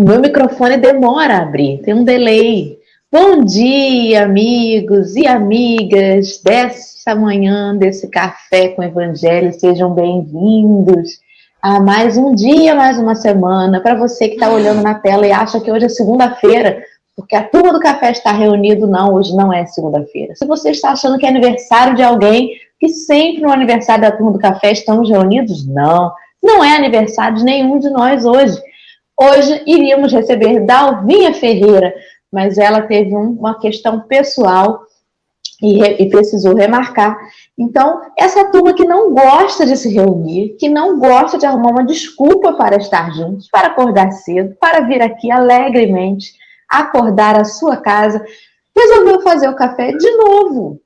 O meu microfone demora a abrir, tem um delay. Bom dia, amigos e amigas dessa manhã, desse café com Evangelho. Sejam bem-vindos a mais um dia, mais uma semana. Para você que está olhando na tela e acha que hoje é segunda-feira, porque a turma do café está reunido, não, hoje não é segunda-feira. Se você está achando que é aniversário de alguém, que sempre no aniversário da turma do café estamos reunidos, não, não é aniversário de nenhum de nós hoje. Hoje iríamos receber Dalvinha Ferreira, mas ela teve um, uma questão pessoal e, e, precisou remarcar. Então, essa turma que não gosta de se reunir, que não gosta de arrumar uma desculpa para estar juntos, para acordar cedo, para vir aqui alegremente acordar a sua casa, resolveu fazer o café de novo.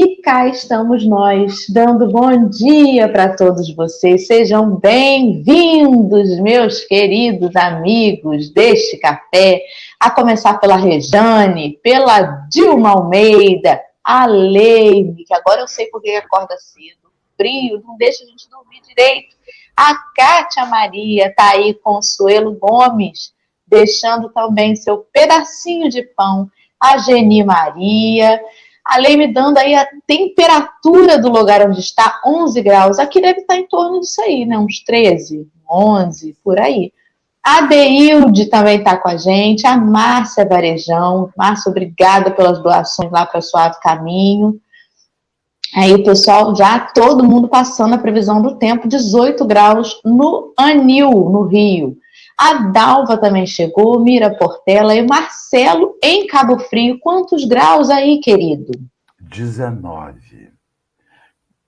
E cá estamos nós, dando bom dia para todos vocês. Sejam bem-vindos, meus queridos amigos deste café. A começar pela Rejane, pela Dilma Almeida, a Leime, que agora eu sei porque acorda cedo, frio, não deixa a gente dormir direito. A Kátia Maria está aí, Consuelo Gomes, deixando também seu pedacinho de pão. A Geni Maria, a lei me dando aí a temperatura do lugar onde está, 11 graus. Aqui deve estar em torno disso aí, né? Uns 13, 11, por aí. A Deilde também está com a gente, a Márcia Varejão. Márcia, obrigada pelas doações lá para Suave Caminho. Aí, pessoal, já todo mundo passando a previsão do tempo, 18 graus no Anil, no Rio. A Dalva também chegou, Mira Portela e Marcelo em Cabo Frio. Quantos graus aí, querido? 19.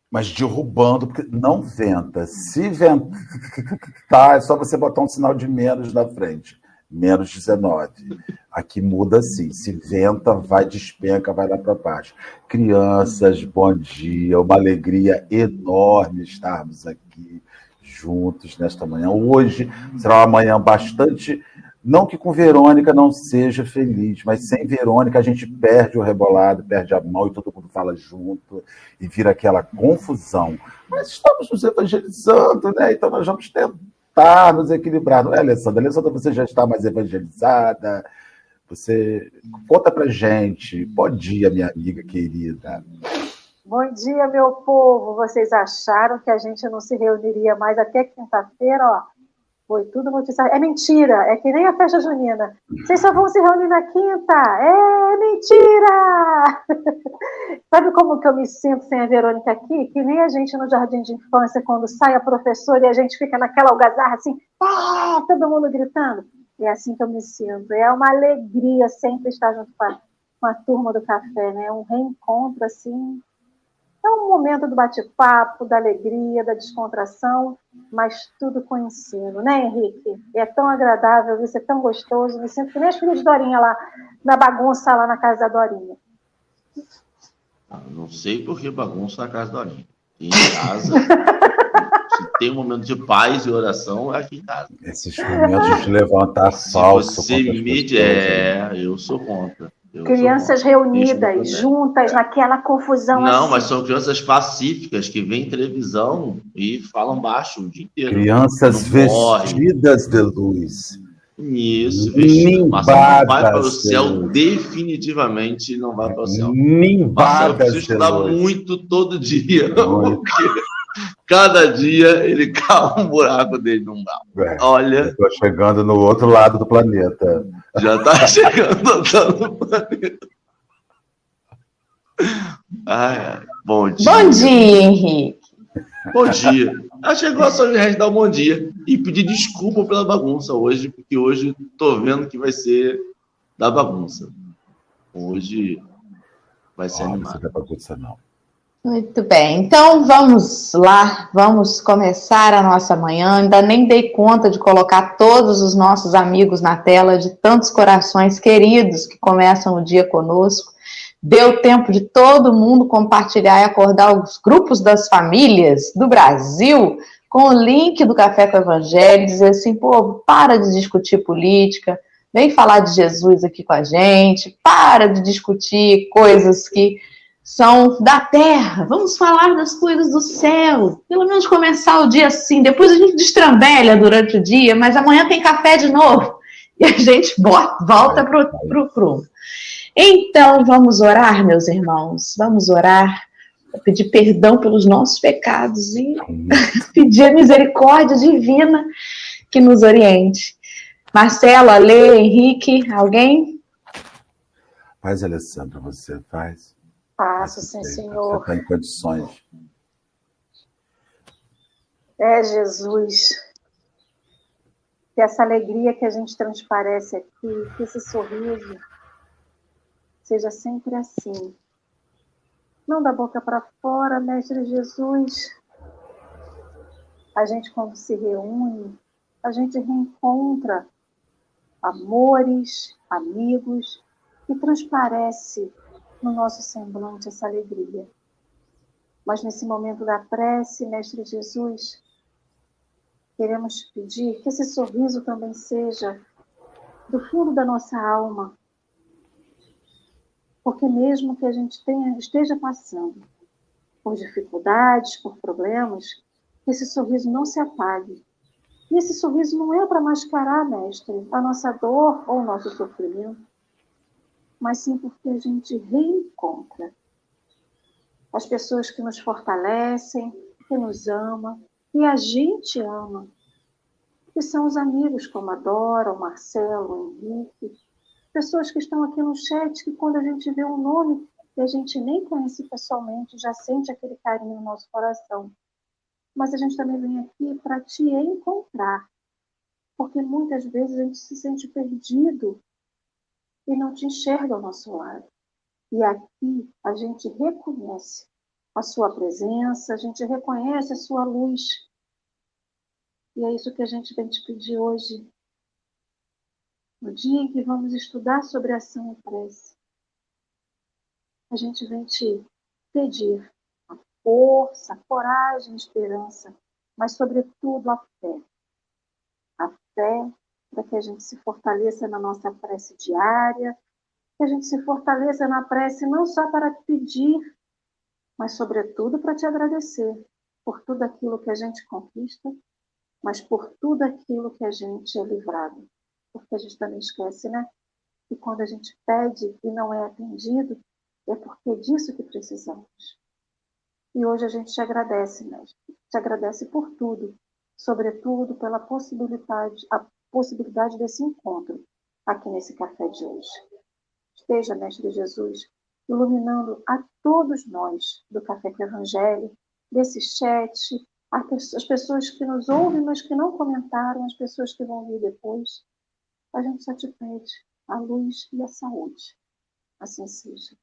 Mas derrubando, porque não venta. Se ventar, é só você botar um sinal de menos na frente. Menos 19. Aqui muda assim. Se venta, vai, despenca, vai lá para baixo. Crianças, bom dia. Uma alegria enorme estarmos aqui juntos nesta manhã. Hoje será uma manhã bastante. Não que com Verônica não seja feliz, mas sem Verônica a gente perde o rebolado, perde a mão e todo mundo fala junto e vira aquela confusão. Mas estamos nos evangelizando, né? Então nós vamos tentar nos equilibrar. Não é, Alessandra? Alessandra, você já está mais evangelizada? Você conta pra gente. Bom dia, minha amiga querida. Bom dia, meu povo. Vocês acharam que a gente não se reuniria mais até quinta-feira? Ó, foi tudo notícia. É mentira, é que nem a festa junina. Vocês só vão se reunir na quinta. É mentira! Sabe como que eu me sinto sem a Verônica aqui? Que nem a gente no jardim de infância, quando sai a professora e a gente fica naquela algazarra assim, ah, todo mundo gritando. É assim que eu me sinto. É uma alegria sempre estar junto com a, com a turma do café, né? Um reencontro assim é um momento do bate-papo, da alegria, da descontração, mas tudo com ensino, né, Henrique? É tão agradável, isso é tão gostoso. Me sinto que nem as filhas de Dorinha lá, na bagunça lá na casa da Dorinha. Não sei por que bagunça na casa da Dorinha. Em casa, se tem um momento de paz e oração, é aqui em casa. Esses momentos de levantar falso. Se você me é, eu sou contra. Eu crianças reunidas, juntas, naquela confusão. Não, assim. mas são crianças pacíficas que veem televisão e falam baixo o dia inteiro. Crianças vestidas de luz. Isso, vestidas. Marcelo não vai para o céu, definitivamente não vai para o céu. Marcelo precisa estudar muito todo dia. Porque cada dia ele cava um buraco dele num umbral. É, Olha. Estou chegando no outro lado do planeta. Já está chegando no outro lado do planeta. Ai, bom dia. Bom dia, Henrique. Bom dia. Ah, chegou a Sônia Reis dar um bom dia e pedir desculpa pela bagunça hoje, porque hoje estou vendo que vai ser da bagunça. Hoje vai ser oh, animado. Não é bagunça, não. Muito bem, então vamos lá, vamos começar a nossa manhã. Ainda nem dei conta de colocar todos os nossos amigos na tela, de tantos corações queridos que começam o dia conosco. Deu tempo de todo mundo compartilhar e acordar os grupos das famílias do Brasil com o link do Café com o Evangelho, dizer assim: povo, para de discutir política, vem falar de Jesus aqui com a gente, para de discutir coisas que são da terra. Vamos falar das coisas do céu. Pelo menos começar o dia assim. Depois a gente destrambelha durante o dia, mas amanhã tem café de novo. e a gente volta para o prumo. Então, vamos orar, meus irmãos, vamos orar, pedir perdão pelos nossos pecados e pedir a misericórdia divina que nos oriente. Marcelo, Ale, Henrique, alguém? Faz, Alessandra, você faz. Faço, sim, senhor. Você está em condições. É, Jesus. Que essa alegria que a gente transparece aqui, que esse sorriso seja sempre assim. Não da boca para fora, Mestre Jesus. A gente, quando se reúne, a gente reencontra amores, amigos, e transparece no nosso semblante essa alegria. Mas nesse momento da prece, Mestre Jesus, queremos pedir que esse sorriso também seja do fundo da nossa alma, porque mesmo que a gente tenha, esteja passando por dificuldades, por problemas, esse sorriso não se apague. E esse sorriso não é para mascarar, mestre, a nossa dor ou o nosso sofrimento, mas sim porque a gente reencontra as pessoas que nos fortalecem, que nos amam, que a gente ama, que são os amigos como a Dora, o Marcelo, o Henrique, pessoas que estão aqui no chat, que quando a gente vê um nome que a gente nem conhece pessoalmente, já sente aquele carinho no nosso coração. Mas a gente também vem aqui para te encontrar, porque muitas vezes a gente se sente perdido e não te enxerga ao nosso lado. E aqui a gente reconhece a sua presença, a gente reconhece a sua luz. E é isso que a gente vem te pedir hoje. No dia em que vamos estudar sobre ação e prece, a gente vem te pedir a força, a coragem, a esperança, mas, sobretudo, a fé. A fé para que a gente se fortaleça na nossa prece diária, que a gente se fortaleça na prece não só para pedir, mas, sobretudo, para te agradecer por tudo aquilo que a gente conquista, mas por tudo aquilo que a gente é livrado. Porque a gente também esquece, né? Que quando a gente pede e não é atendido, é porque é disso que precisamos. E hoje a gente te agradece, mestre. Te agradece por tudo, sobretudo pela possibilidade, a possibilidade desse encontro aqui nesse café de hoje. Esteja, Mestre Jesus, iluminando a todos nós do Café com Evangelho, desse chat, as pessoas que nos ouvem, mas que não comentaram, as pessoas que vão vir depois. A gente só te pede a luz e a saúde. Assim seja.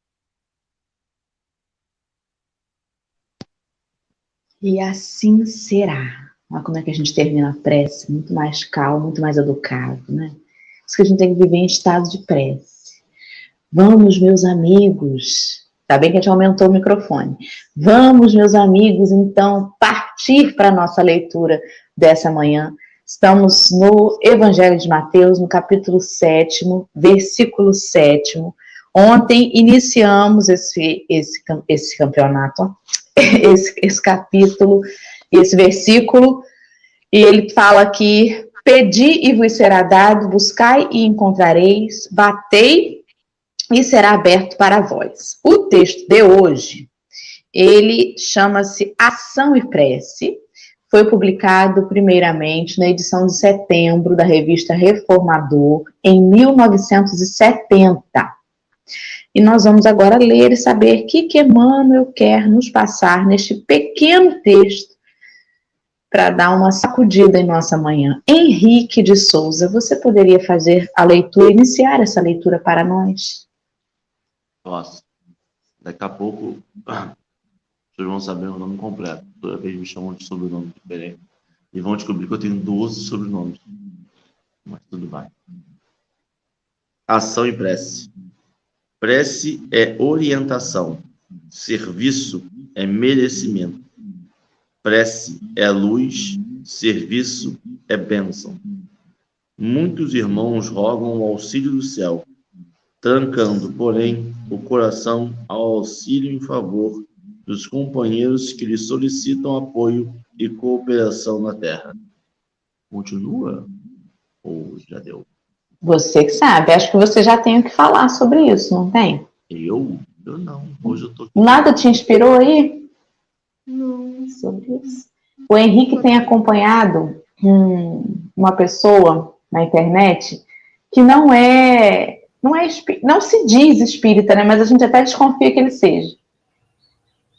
E assim será. Olha como é que a gente termina a prece, muito mais calmo, muito mais educado, né? Isso que a gente tem que viver em estado de prece. Vamos, meus amigos. Tá bem que a gente aumentou o microfone. Vamos, meus amigos, então, partir para a nossa leitura dessa manhã. Estamos no Evangelho de Mateus, no capítulo 7, versículo 7. Ontem iniciamos esse, esse, esse campeonato, esse, esse capítulo esse versículo, e ele fala que pedi e vos será dado, buscai e encontrareis, batei e será aberto para vós. O texto de hoje, ele chama-se Ação e Prece, foi publicado primeiramente na edição de setembro da revista Reformador, em 1970. E nós vamos agora ler e saber o que, que Emmanuel quer nos passar neste pequeno texto para dar uma sacudida em nossa manhã. Henrique de Souza, você poderia fazer a leitura, iniciar essa leitura para nós? Posso. Daqui a pouco vocês vão saber o nome completo. Toda vez me chamam de sobrenome diferente. E vão descobrir que eu tenho 12 sobrenomes. Mas tudo bem. Ação e prece. Prece é orientação. Serviço é merecimento. Prece é luz, serviço é bênção. Muitos irmãos rogam o auxílio do céu, trancando, porém, o coração ao auxílio em favor dos companheiros que lhe solicitam apoio e cooperação na terra. Continua? Ou já deu? Você que sabe. Acho que você já tem o que falar sobre isso, não tem? Eu? Eu não. Hoje eu tô. Nada te inspirou aí? Sobre isso. O Henrique tem acompanhado hum, uma pessoa na internet que não é, não é, não se diz espírita, né? Mas a gente até desconfia que ele seja.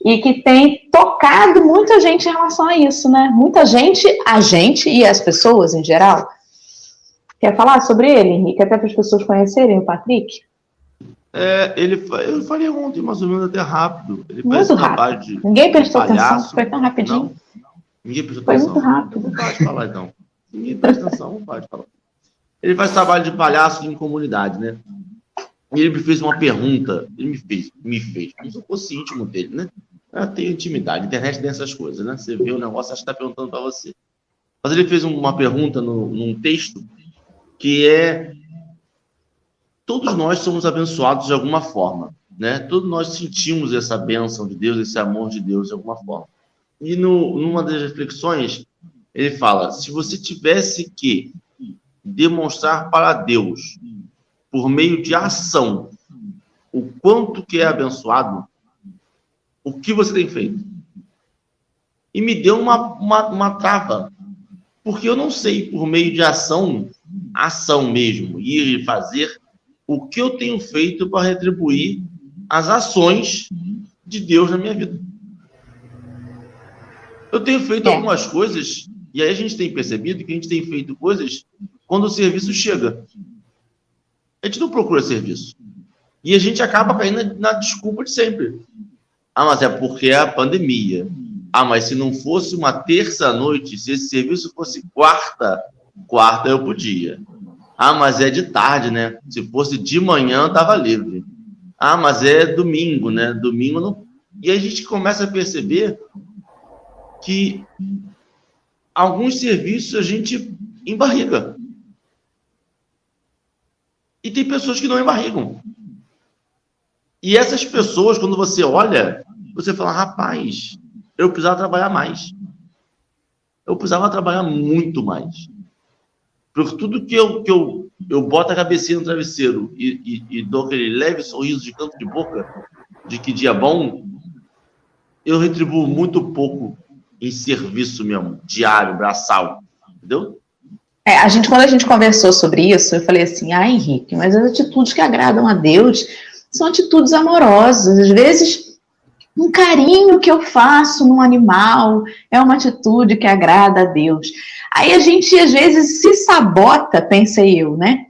E que tem tocado muita gente em relação a isso, né? Muita gente, a gente e as pessoas em geral. Quer falar sobre ele, Henrique? Até para as pessoas conhecerem o Patrick? É, ele, eu falei ontem, mais ou menos, até rápido. Ele muito rápido. De, Ninguém prestou atenção, foi tão rapidinho. Não, ninguém prestou foi atenção. Foi muito rápido. Não pode falar, então. Ninguém presta atenção, não pode falar. Ele faz trabalho de palhaço em comunidade, né? E ele me fez uma pergunta. Ele me fez, me fez. Se eu fosse íntimo dele, né? Eu tenho intimidade. A internet tem essas coisas, né? Você vê o negócio, acha que está perguntando para você. Mas ele fez uma pergunta no, num texto que é todos nós somos abençoados de alguma forma, né? Todos nós sentimos essa bênção de Deus, esse amor de Deus de alguma forma. E no, numa das reflexões, ele fala: se você tivesse que demonstrar para Deus, por meio de ação, o quanto que é abençoado, o que você tem feito? E me deu uma, uma, uma trava, porque eu não sei, por meio de ação, ação mesmo, ir e fazer, o que eu tenho feito para retribuir as ações de Deus na minha vida. Eu tenho feito é. algumas coisas, e aí a gente tem percebido que a gente tem feito coisas quando o serviço chega. A gente não procura serviço. E a gente acaba caindo na, desculpa de sempre. Ah, mas é porque é a pandemia. Ah, mas se não fosse uma terça-noite, se esse serviço fosse quarta, quarta eu podia. Ah, mas é de tarde, né? Se fosse de manhã, tava livre. Ah, mas é domingo, né? Domingo não. E a gente começa a perceber que alguns serviços a gente embarriga. E tem pessoas que não embarrigam. E essas pessoas, quando você olha, você fala, rapaz, eu precisava trabalhar mais. Eu precisava trabalhar muito mais. Tudo que eu, que eu, eu boto a cabecinha no travesseiro e, e, e dou aquele leve sorriso de canto de boca, de que dia bom, eu retribuo muito pouco em serviço mesmo, diário, braçal. Entendeu? É, a gente, quando a gente conversou sobre isso, eu falei assim, ah, Henrique, mas as atitudes que agradam a Deus são atitudes amorosas. Às vezes, um carinho que eu faço num animal é uma atitude que agrada a Deus. Aí a gente, às vezes, se sabota, pensei eu, né?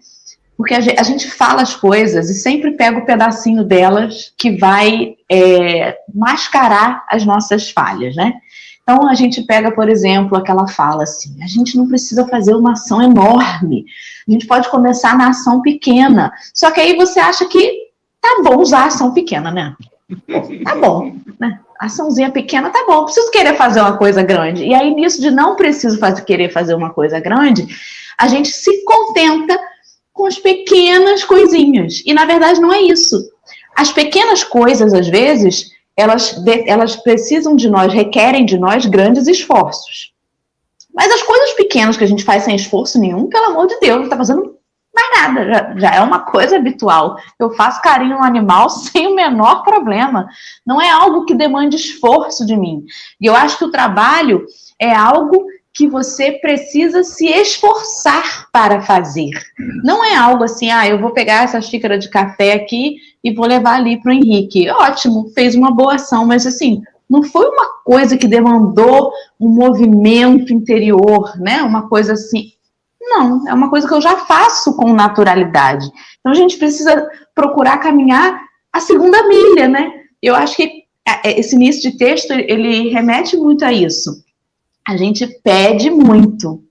Porque a gente fala as coisas e sempre pega o pedacinho delas que vai é, mascarar as nossas falhas, né? Então a gente pega, por exemplo, aquela fala assim: a gente não precisa fazer uma ação enorme, a gente pode começar na ação pequena. Só que aí você acha que tá bom usar a ação pequena, né? Tá bom, né? Açãozinha pequena tá bom, preciso querer fazer uma coisa grande. E aí, nisso de não preciso fazer, querer fazer uma coisa grande, a gente se contenta com as pequenas coisinhas. E na verdade não é isso. As pequenas coisas, às vezes, elas, elas precisam de nós, requerem de nós grandes esforços. Mas as coisas pequenas que a gente faz sem esforço nenhum, pelo amor de Deus, não está fazendo mais nada, já, já, é uma coisa habitual. Eu faço carinho no animal sem o menor problema. Não é algo que demande esforço de mim. E eu acho que o trabalho é algo que você precisa se esforçar para fazer. Não é algo assim, ah, eu vou pegar essa xícara de café aqui e vou levar ali para o Henrique. Ótimo, fez uma boa ação, mas assim, não foi uma coisa que demandou um movimento interior, né? Uma coisa assim. Não, é uma coisa que eu já faço com naturalidade. Então a gente precisa procurar caminhar a segunda milha, né? Eu acho que é, é, esse início de texto ele remete muito a isso a gente pede muito.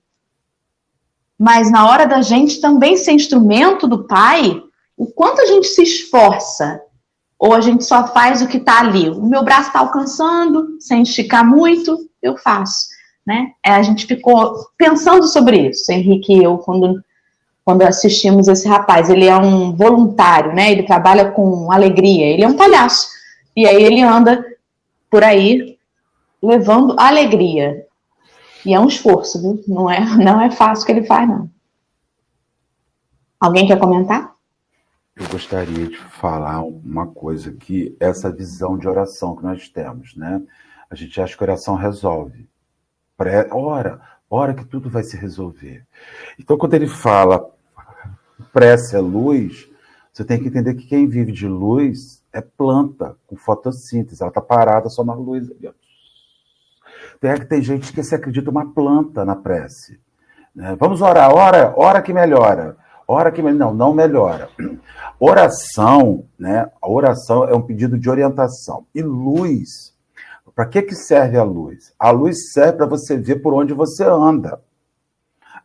Mas na hora da gente também ser instrumento do Pai, o quanto a gente se esforça, ou a gente só faz o que está ali. O meu braço está alcançando, sem esticar muito, eu faço. Né? É, a gente ficou pensando sobre isso, Henrique e eu, quando, quando assistimos esse rapaz. Ele é um voluntário, né? ele trabalha com alegria, ele é um palhaço. E aí ele anda por aí levando alegria. E é um esforço, viu? Não é, não é fácil que ele faz, não. Alguém quer comentar? Eu gostaria de falar uma coisa que essa visão de oração que nós temos, né? A gente acha que oração resolve. Ora, ora que tudo vai se resolver. Então, quando ele fala prece é luz, você tem que entender que quem vive de luz é planta, com fotossíntese. Ela está parada só na luz. Tem, tem gente que se acredita uma planta na prece. Né? Vamos orar, ora, ora que melhora. Ora que não, não melhora. Oração, né? A oração é um pedido de orientação. E luz, para que que serve a luz? A luz serve para você ver por onde você anda.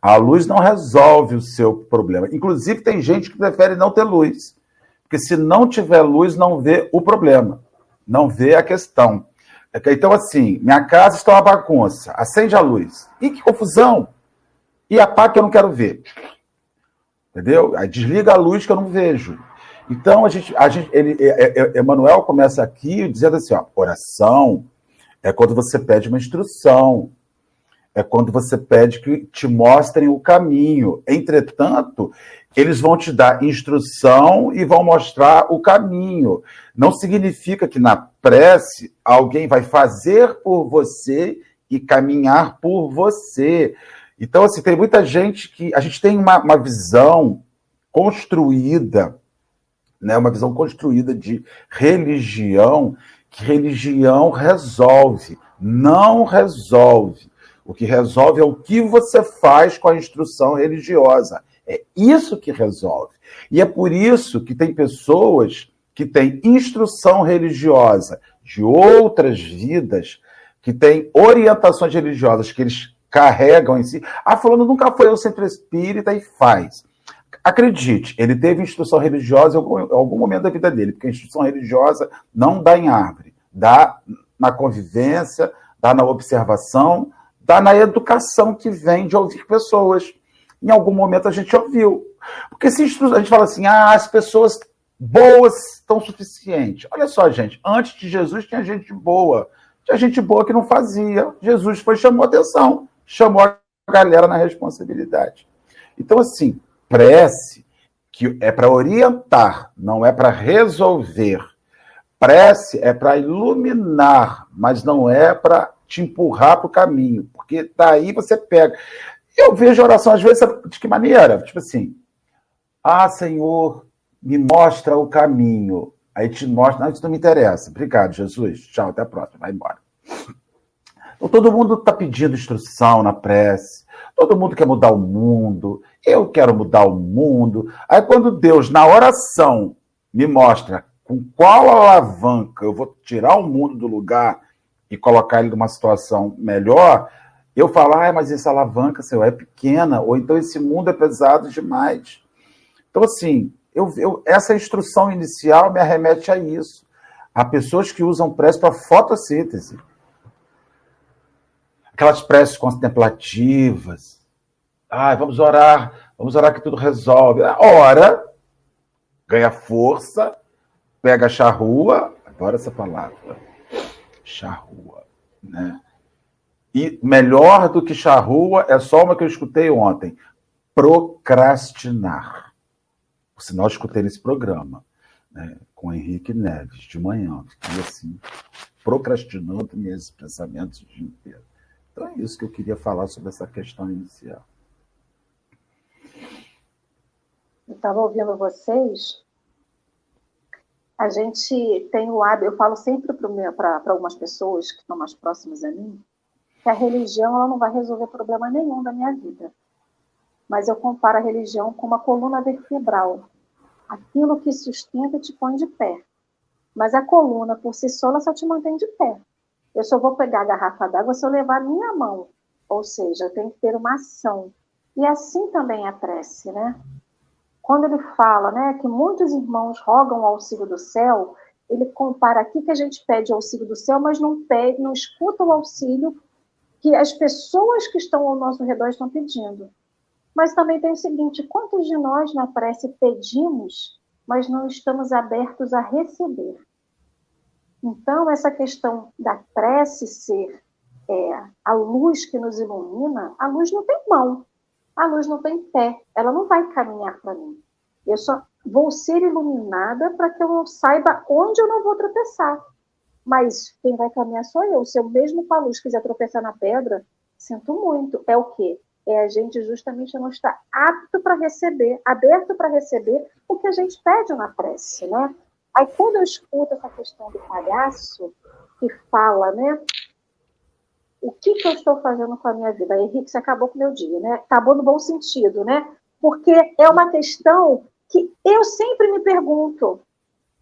A luz não resolve o seu problema. Inclusive tem gente que prefere não ter luz, porque se não tiver luz não vê o problema, não vê a questão. Então assim, minha casa está uma bagunça. Acende a luz. E que confusão! E apaga que eu não quero ver. Entendeu? Desliga a luz que eu não vejo. Então, a gente, a gente, ele, é, é, Emmanuel começa aqui dizendo assim: ó, oração é quando você pede uma instrução, é quando você pede que te mostrem o caminho. Entretanto, eles vão te dar instrução e vão mostrar o caminho. Não significa que na prece alguém vai fazer por você e caminhar por você. Então, assim, tem muita gente que. A gente tem uma, uma visão construída, né, uma visão construída de religião, que religião resolve. Não resolve. O que resolve é o que você faz com a instrução religiosa. É isso que resolve. E é por isso que tem pessoas que têm instrução religiosa de outras vidas, que têm orientações religiosas que eles carregam em si. Ah, fulano nunca foi ao centro espírita e faz. Acredite, ele teve instrução religiosa em algum, algum momento da vida dele, porque a instrução religiosa não dá em árvore, dá na convivência, dá na observação, dá na educação que vem de ouvir pessoas. Em algum momento a gente ouviu. Porque se a gente fala assim, ah, as pessoas boas estão suficientes. Olha só, gente, antes de Jesus tinha gente boa. Tinha gente boa que não fazia. Jesus foi chamou atenção chamou a galera na responsabilidade. Então, assim, prece, que é para orientar, não é para resolver. Prece é para iluminar, mas não é para te empurrar para o caminho, porque daí você pega. Eu vejo oração, às vezes, de que maneira? Tipo assim, ah, Senhor, me mostra o caminho. Aí te mostra, não, isso não me interessa. Obrigado, Jesus. Tchau, até a próxima. Vai embora. Então, todo mundo está pedindo instrução na prece, todo mundo quer mudar o mundo, eu quero mudar o mundo. Aí, quando Deus, na oração, me mostra com qual alavanca eu vou tirar o mundo do lugar e colocar ele numa situação melhor, eu falo, ah, mas essa alavanca, Senhor, é pequena, ou então esse mundo é pesado demais. Então, assim, eu, eu, essa instrução inicial me arremete a isso. Há pessoas que usam prece para fotossíntese aquelas preces contemplativas. Ai, vamos orar, vamos orar que tudo resolve. Ora, ganha força, pega a charrua, adoro essa palavra, charrua, né? E melhor do que charrua é só uma que eu escutei ontem, procrastinar. Por sinal, eu escutei nesse programa, né, com Henrique Neves, de manhã. Fiquei assim, procrastinando meus pensamentos o dia inteiro. Então é isso que eu queria falar sobre essa questão inicial. Eu estava ouvindo vocês. A gente tem o hábito, eu falo sempre para algumas pessoas que estão mais próximas a mim, que a religião ela não vai resolver problema nenhum da minha vida. Mas eu comparo a religião com uma coluna vertebral. Aquilo que sustenta te põe de pé. Mas a coluna, por si só, ela só te mantém de pé. Eu só vou pegar a garrafa d'água se eu levar a minha mão. Ou seja, eu tenho que ter uma ação. E assim também a prece, né? Quando ele fala né, que muitos irmãos rogam o auxílio do céu, ele compara aqui que a gente pede auxílio do céu, mas não pede, não escuta o auxílio que as pessoas que estão ao nosso redor estão pedindo. Mas também tem o seguinte: quantos de nós na prece pedimos, mas não estamos abertos a receber? Então, essa questão da prece ser é, a luz que nos ilumina, a luz não tem mão, a luz não tem pé, ela não vai caminhar para mim. Eu só vou ser iluminada para que eu saiba onde eu não vou tropeçar. Mas quem vai caminhar sou eu. Se eu mesmo Palus quiser tropeçar na pedra, sinto muito. É o quê? É a gente justamente não estar apto para receber, aberto para receber o que a gente pede na prece, né? Aí quando eu escuto essa questão do palhaço, que fala, né? O que, que eu estou fazendo com a minha vida? Henrique, você acabou com o meu dia, né? Acabou no bom sentido, né? Porque é uma questão que eu sempre me pergunto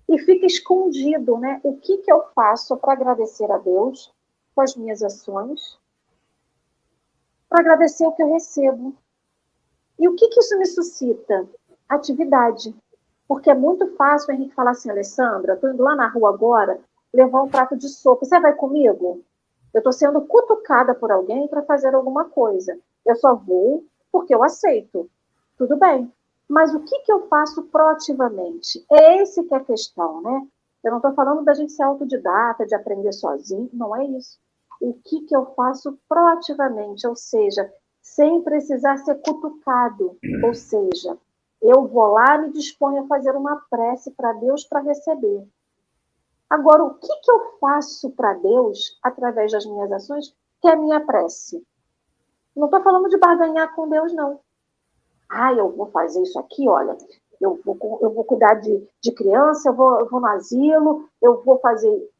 e fica escondido, né? O que, que eu faço para agradecer a Deus com as minhas ações, para agradecer o que eu recebo. E o que, que isso me suscita? Atividade. Porque é muito fácil o Henrique falar assim, Alessandra, estou indo lá na rua agora levar um prato de sopa. Você vai comigo? Eu estou sendo cutucada por alguém para fazer alguma coisa. Eu só vou porque eu aceito. Tudo bem. Mas o que, que eu faço proativamente? É esse que é a questão, né? Eu não estou falando da gente ser autodidata, de aprender sozinho, não é isso. O que, que eu faço proativamente, ou seja, sem precisar ser cutucado, ou seja, eu vou lá me disponho a fazer uma prece para Deus para receber. Agora, o que, que eu faço para Deus através das minhas ações, que é a minha prece? Não estou falando de barganhar com Deus, não ah, eu vou fazer isso aqui, olha, eu vou, eu vou cuidar de, de criança, eu vou, eu vou no asilo, eu vou fazer.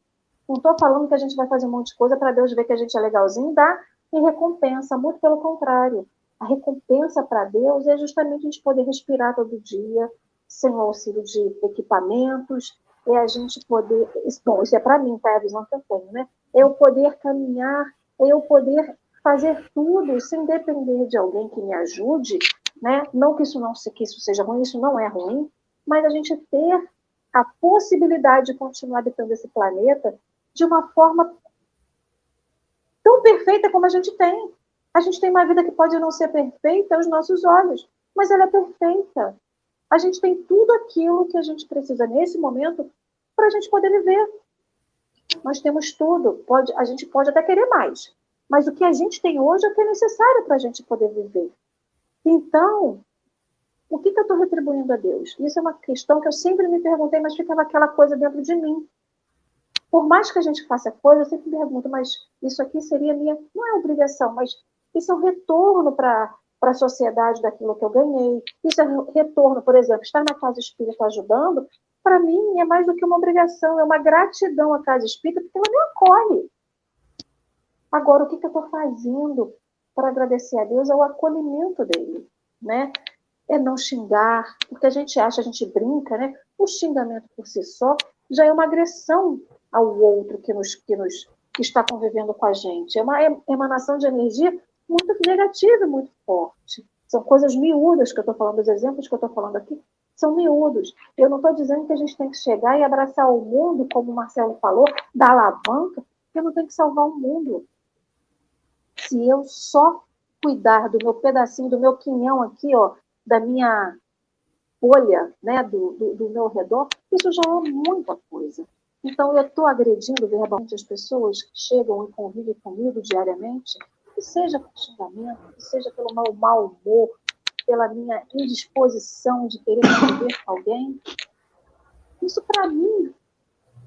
Não estou falando que a gente vai fazer um monte de coisa para Deus ver que a gente é legalzinho e dar em recompensa, muito pelo contrário. A recompensa para Deus é justamente a gente poder respirar todo dia, sem o auxílio de equipamentos, é a gente poder. Bom, isso é para mim, tá? É a visão que eu tenho, né? É eu poder caminhar, é eu poder fazer tudo sem depender de alguém que me ajude, né? Não que isso não que isso seja ruim, isso não é ruim, mas a gente ter a possibilidade de continuar habitando esse planeta de uma forma tão perfeita como a gente tem. A gente tem uma vida que pode não ser perfeita aos nossos olhos, mas ela é perfeita. A gente tem tudo aquilo que a gente precisa nesse momento para a gente poder viver. Nós temos tudo. Pode, a gente pode até querer mais, mas o que a gente tem hoje é o que é necessário para a gente poder viver. Então, o que, que eu estou retribuindo a Deus? Isso é uma questão que eu sempre me perguntei, mas ficava aquela coisa dentro de mim. Por mais que a gente faça coisa, eu sempre me pergunto, mas isso aqui seria minha. Não é obrigação, mas isso é um retorno para para a sociedade daquilo que eu ganhei. Isso é retorno, por exemplo, estar na casa espírita ajudando, para mim é mais do que uma obrigação, é uma gratidão à casa espírita, porque ela me acolhe. Agora, o que, que eu estou fazendo para agradecer a Deus é o acolhimento dele, né? É não xingar, porque a gente acha, a gente brinca, né? O xingamento por si só já é uma agressão ao outro que nos que nos que está convivendo com a gente. É uma emanação de energia muito negativa e muito forte. São coisas miúdas que eu estou falando, os exemplos que eu estou falando aqui são miúdos. Eu não estou dizendo que a gente tem que chegar e abraçar o mundo, como o Marcelo falou, da alavanca, que eu não tenho que salvar o mundo se eu só cuidar do meu pedacinho, do meu quinhão aqui, ó, da minha bolha, né, do, do, do meu redor, isso já é muita coisa. Então, eu estou agredindo verbalmente as pessoas que chegam e convivem comigo diariamente, seja por xingamento, que seja pelo meu mau humor, pela minha indisposição de querer conviver com alguém. Isso, para mim,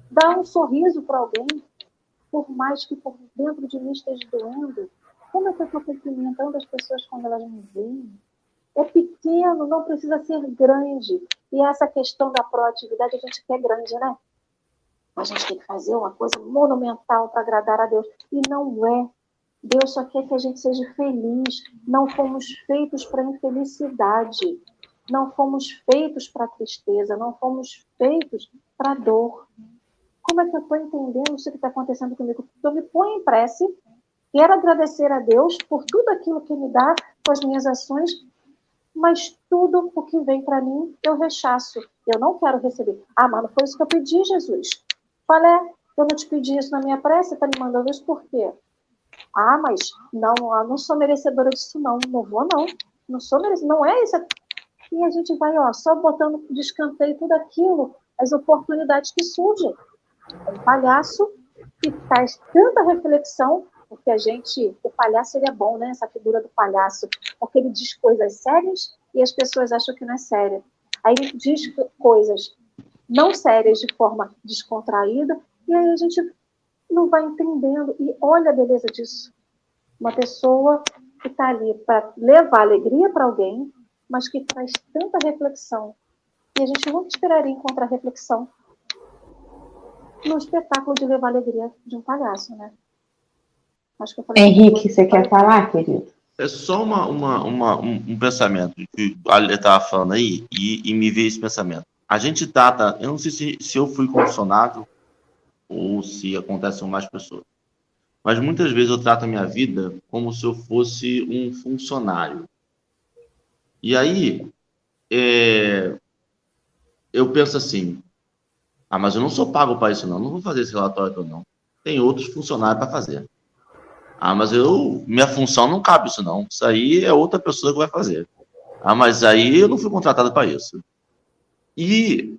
dá um sorriso para alguém, por mais que por dentro de mim esteja doendo, como é que eu estou cumprimentando as pessoas quando elas me veem? É pequeno, não precisa ser grande. E essa questão da proatividade, a gente quer grande, né? A gente tem que fazer uma coisa monumental para agradar a Deus. E não é. Deus só quer que a gente seja feliz. Não fomos feitos para infelicidade. Não fomos feitos para tristeza. Não fomos feitos para dor. Como é que eu estou entendendo isso que está acontecendo comigo? Eu me ponho em prece, quero agradecer a Deus por tudo aquilo que me dá com as minhas ações, mas tudo o que vem para mim eu rechaço. Eu não quero receber. Ah, mas não foi isso que eu pedi, Jesus. Qual é? Eu não te pedi isso na minha prece, está me mandando isso por quê? Ah, mas não, eu não sou merecedora disso, não. Não vou, não. Não sou merecedora. Não é isso. E a gente vai, ó, só botando de escanteio tudo aquilo, as oportunidades que surgem um palhaço que faz tanta reflexão, porque a gente, o palhaço ele é bom, né? Essa figura do palhaço, porque ele diz coisas sérias e as pessoas acham que não é séria. Aí diz coisas não sérias de forma descontraída, e aí a gente não vai entendendo. E olha a beleza disso. Uma pessoa que está ali para levar alegria para alguém, mas que traz tanta reflexão. E a gente nunca esperaria encontrar reflexão no espetáculo de levar alegria de um palhaço, né? Henrique, você quer falar, querido? É só uma, uma, uma um, um, pensamento que ele estava falando aí e, e, me veio esse pensamento. A gente trata, eu não sei se, se eu fui condicionado ou se acontece com mais pessoas, mas muitas vezes eu trato a minha vida como se eu fosse um funcionário. E aí, é, eu penso assim, ah, mas eu não sou pago para isso não, não vou fazer esse relatório não. Tem outros funcionários para fazer. Ah, mas eu, minha função não cabe isso não. Isso aí é outra pessoa que vai fazer. Ah, mas aí eu não fui contratado para isso. E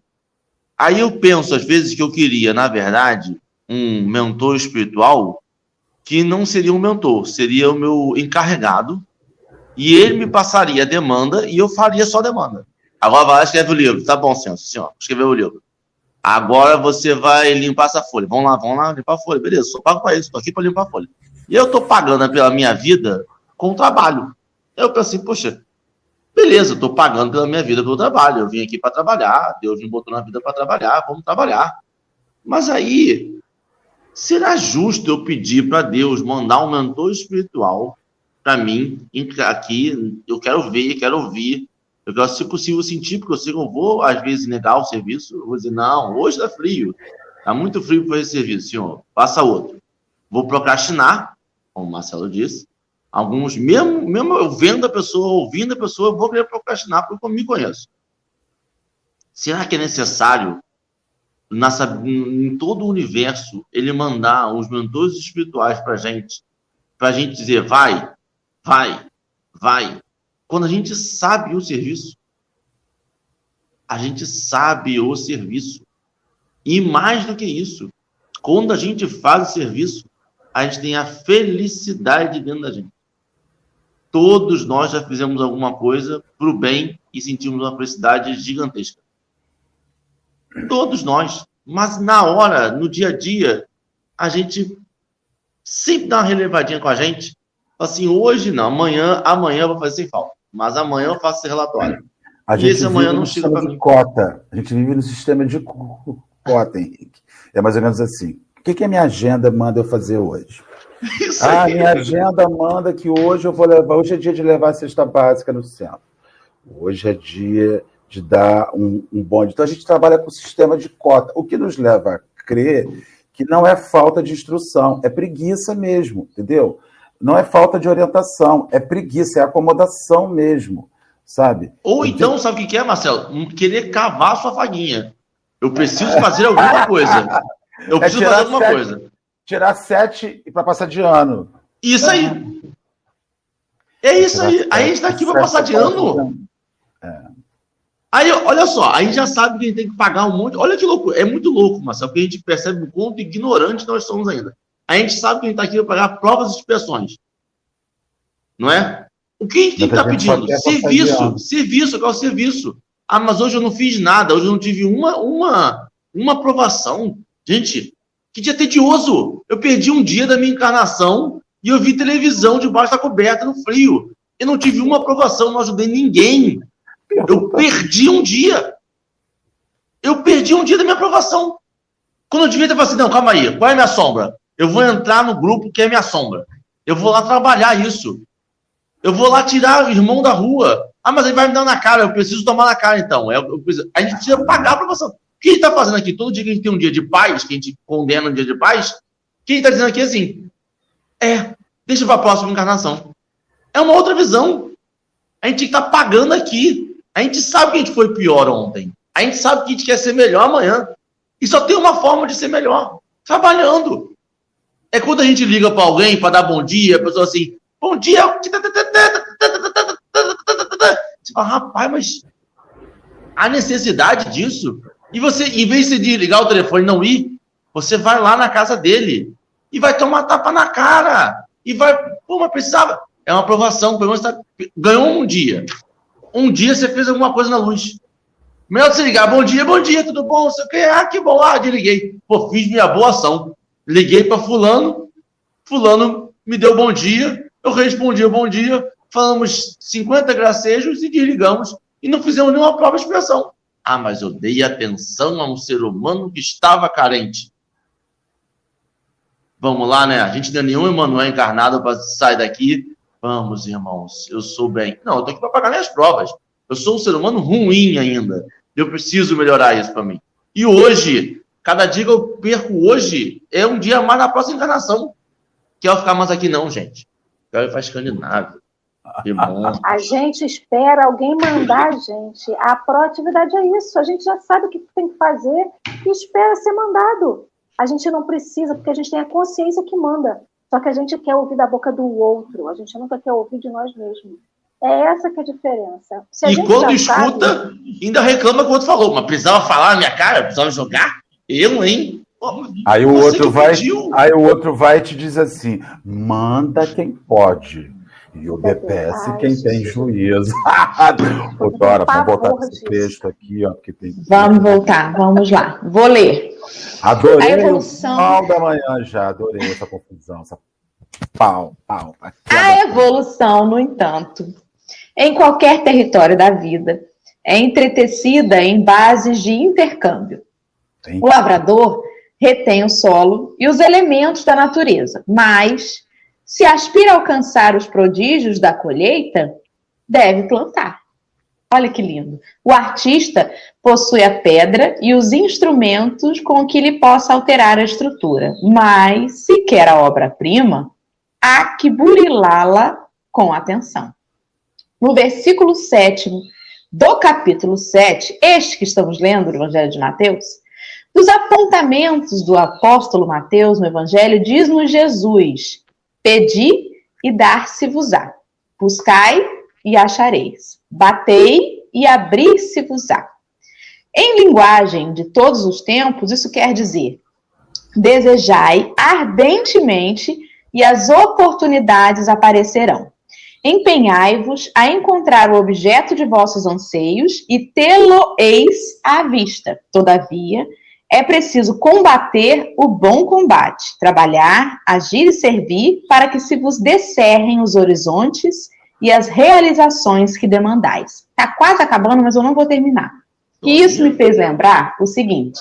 aí eu penso às vezes que eu queria, na verdade, um mentor espiritual que não seria um mentor, seria o meu encarregado e ele me passaria a demanda e eu faria só a demanda. Agora vai lá escreve o livro. Tá bom, senhor, senhor, escreveu o livro. Agora você vai limpar essa folha. Vamos lá, vamos lá limpar a folha. Beleza, sou pago para isso, estou aqui para limpar a folha. E eu estou pagando pela minha vida com o trabalho. Eu pensei, assim, poxa, beleza, estou pagando pela minha vida pelo trabalho. Eu vim aqui para trabalhar, Deus me botou na vida para trabalhar, vamos trabalhar. Mas aí, será justo eu pedir para Deus mandar um mentor espiritual para mim aqui? Eu quero ver, quero ouvir, eu quero, se possível, sentir, porque eu sei que eu vou, às vezes, negar o serviço. Eu vou dizer, não, hoje está frio, está muito frio para esse serviço, senhor, faça outro. Vou procrastinar, como o Marcelo disse. Alguns, mesmo, mesmo eu vendo a pessoa, ouvindo a pessoa, eu vou querer procrastinar porque eu me conheço. Será que é necessário, nessa, em todo o universo, ele mandar os mentores espirituais para gente, para gente dizer, vai, vai, vai. Quando a gente sabe o serviço, a gente sabe o serviço. E mais do que isso, quando a gente faz o serviço, a gente tem a felicidade dentro da gente. Todos nós já fizemos alguma coisa para o bem e sentimos uma felicidade gigantesca. Todos nós. Mas na hora, no dia a dia, a gente sempre dá uma relevadinha com a gente. Assim, hoje não, amanhã, amanhã eu vou fazer sem falta. Mas amanhã eu faço esse relatório. A e esse amanhã não chega para mim. Cota. A gente vive no sistema de cota, Henrique. É mais ou menos assim que, que a minha agenda manda eu fazer hoje? Isso ah, aí. minha agenda manda que hoje eu vou levar. Hoje é dia de levar a cesta básica no centro. Hoje é dia de dar um, um bonde. Então a gente trabalha com o sistema de cota, o que nos leva a crer que não é falta de instrução, é preguiça mesmo, entendeu? Não é falta de orientação, é preguiça, é acomodação mesmo, sabe? Ou então, sabe o que é, Marcelo? Querer cavar a sua vaguinha. Eu preciso fazer alguma coisa. Eu é preciso fazer alguma sete, coisa. Tirar sete para passar de ano. Isso aí. É isso aí. Aí a gente está aqui para passar de ano. É. Aí, olha só, a gente já sabe que a gente tem que pagar um monte. Olha que louco, é muito louco, Marcelo, porque a gente percebe o quanto ignorante nós somos ainda. A gente sabe que a gente está aqui para pagar provas e expressões. Não é? O que a gente tem que estar tá pedindo? Serviço, serviço, qual é o serviço? Ah, mas hoje eu não fiz nada, hoje eu não tive uma, uma, uma aprovação. Gente, que dia tedioso! Eu perdi um dia da minha encarnação e eu vi televisão debaixo da coberta no frio. Eu não tive uma aprovação, não ajudei ninguém. Eu perdi um dia. Eu perdi um dia da minha aprovação. Quando eu devia ter falado assim, não, calma aí, qual é a minha sombra? Eu vou entrar no grupo que é minha sombra. Eu vou lá trabalhar isso. Eu vou lá tirar o irmão da rua. Ah, mas ele vai me dar na cara, eu preciso tomar na cara então. Eu, eu preciso... A gente precisa pagar a aprovação. O que a gente está fazendo aqui? Todo dia que a gente tem um dia de paz, que a gente condena um dia de paz, o que a gente está dizendo aqui é assim: é, deixa para a próxima encarnação. É uma outra visão. A gente está pagando aqui. A gente sabe que a gente foi pior ontem. A gente sabe que a gente quer ser melhor amanhã. E só tem uma forma de ser melhor: trabalhando. É quando a gente liga para alguém para dar bom dia, a pessoa assim, bom dia. Você fala, rapaz, mas a necessidade disso e você, em vez de ligar o telefone e não ir, você vai lá na casa dele e vai tomar tapa na cara. E vai, pô, mas precisava. É uma aprovação, pelo menos tá, ganhou um dia. Um dia você fez alguma coisa na luz. Melhor você ligar, bom dia, bom dia, tudo bom? Você quer? Ah, que bom, ah, desliguei. Pô, fiz minha boa ação. Liguei para fulano, fulano me deu bom dia, eu respondi bom dia, falamos 50 gracejos e desligamos. E não fizemos nenhuma prova de expressão. Ah, mas eu dei atenção a um ser humano que estava carente. Vamos lá, né? A gente não é nenhum Emanuel encarnado para sair daqui. Vamos, irmãos, eu sou bem. Não, eu tô aqui para pagar minhas provas. Eu sou um ser humano ruim ainda. Eu preciso melhorar isso para mim. E hoje, cada dia que eu perco hoje, é um dia mais na próxima encarnação. Quero ficar mais aqui, não, gente. Quero ir para Escandinávia. A gente espera alguém mandar a gente. A proatividade é isso. A gente já sabe o que tem que fazer e espera ser mandado. A gente não precisa, porque a gente tem a consciência que manda. Só que a gente quer ouvir da boca do outro. A gente nunca quer ouvir de nós mesmos. É essa que é a diferença. A e quando escuta, sabe... ainda reclama quando falou. Mas precisava falar na minha cara? Precisava jogar? Eu, hein? aí o outro vai, aí o outro vai e te diz assim: manda quem pode. E obedece quem tem juízo. Ô, Dora, vamos voltar esse texto aqui, ó, porque tem. Vamos voltar, vamos lá. Vou ler. Adorei a evolução... o pau da manhã já, adorei essa confusão, essa pau, pau. A evolução, no entanto, em qualquer território da vida, é entretecida em bases de intercâmbio. Sim. O lavrador retém o solo e os elementos da natureza, mas se aspira a alcançar os prodígios da colheita, deve plantar. Olha que lindo. O artista possui a pedra e os instrumentos com que ele possa alterar a estrutura, mas se quer a obra-prima, há que burilá-la com atenção. No versículo 7 do capítulo 7, este que estamos lendo, o Evangelho de Mateus, dos apontamentos do apóstolo Mateus no Evangelho, diz-nos Jesus: Pedi e dar-se-vos-á. Buscai e achareis. Batei e abrir-se-vos-á. Em linguagem de todos os tempos, isso quer dizer: desejai ardentemente e as oportunidades aparecerão. Empenhai-vos a encontrar o objeto de vossos anseios e tê-lo-eis à vista. Todavia, é preciso combater o bom combate, trabalhar, agir e servir para que se vos descerrem os horizontes e as realizações que demandais. Está quase acabando, mas eu não vou terminar. Que isso me fez lembrar o seguinte.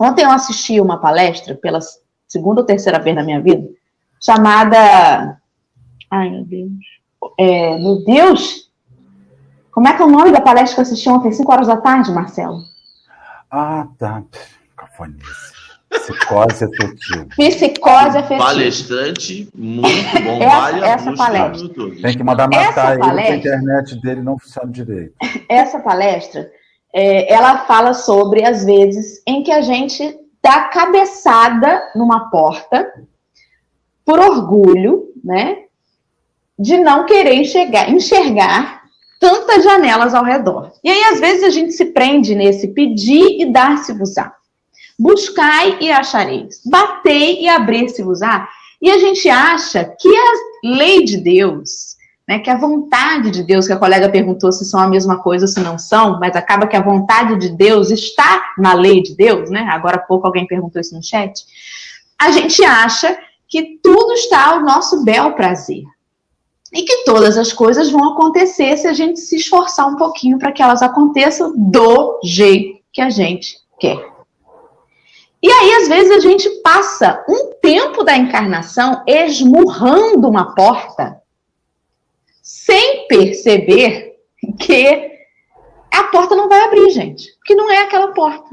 Ontem eu assisti uma palestra pela segunda ou terceira vez na minha vida, chamada. Ai, meu Deus. É, meu Deus! Como é que é o nome da palestra que eu assisti ontem, 5 horas da tarde, Marcelo? Ah, tá. Cafonice. Psicose afetiva. Psicose afetiva. Palestrante, muito bom. essa, vale essa palestra. Tem que mandar matar ele, palestra, a internet dele não funciona direito. Essa palestra, é, ela fala sobre as vezes em que a gente dá cabeçada numa porta por orgulho, né? De não querer enxergar, enxergar tantas janelas ao redor. E aí, às vezes, a gente se prende nesse pedir e dar-se-vos-á. Buscai e achareis. Batei e abrir-se-vos-á. E a gente acha que a lei de Deus, né, que a vontade de Deus, que a colega perguntou se são a mesma coisa ou se não são, mas acaba que a vontade de Deus está na lei de Deus, né? Agora há pouco alguém perguntou isso no chat. A gente acha que tudo está ao nosso bel prazer e que todas as coisas vão acontecer se a gente se esforçar um pouquinho para que elas aconteçam do jeito que a gente quer. E aí, às vezes, a gente passa um tempo da encarnação esmurrando uma porta sem perceber que a porta não vai abrir, gente. Que não é aquela porta.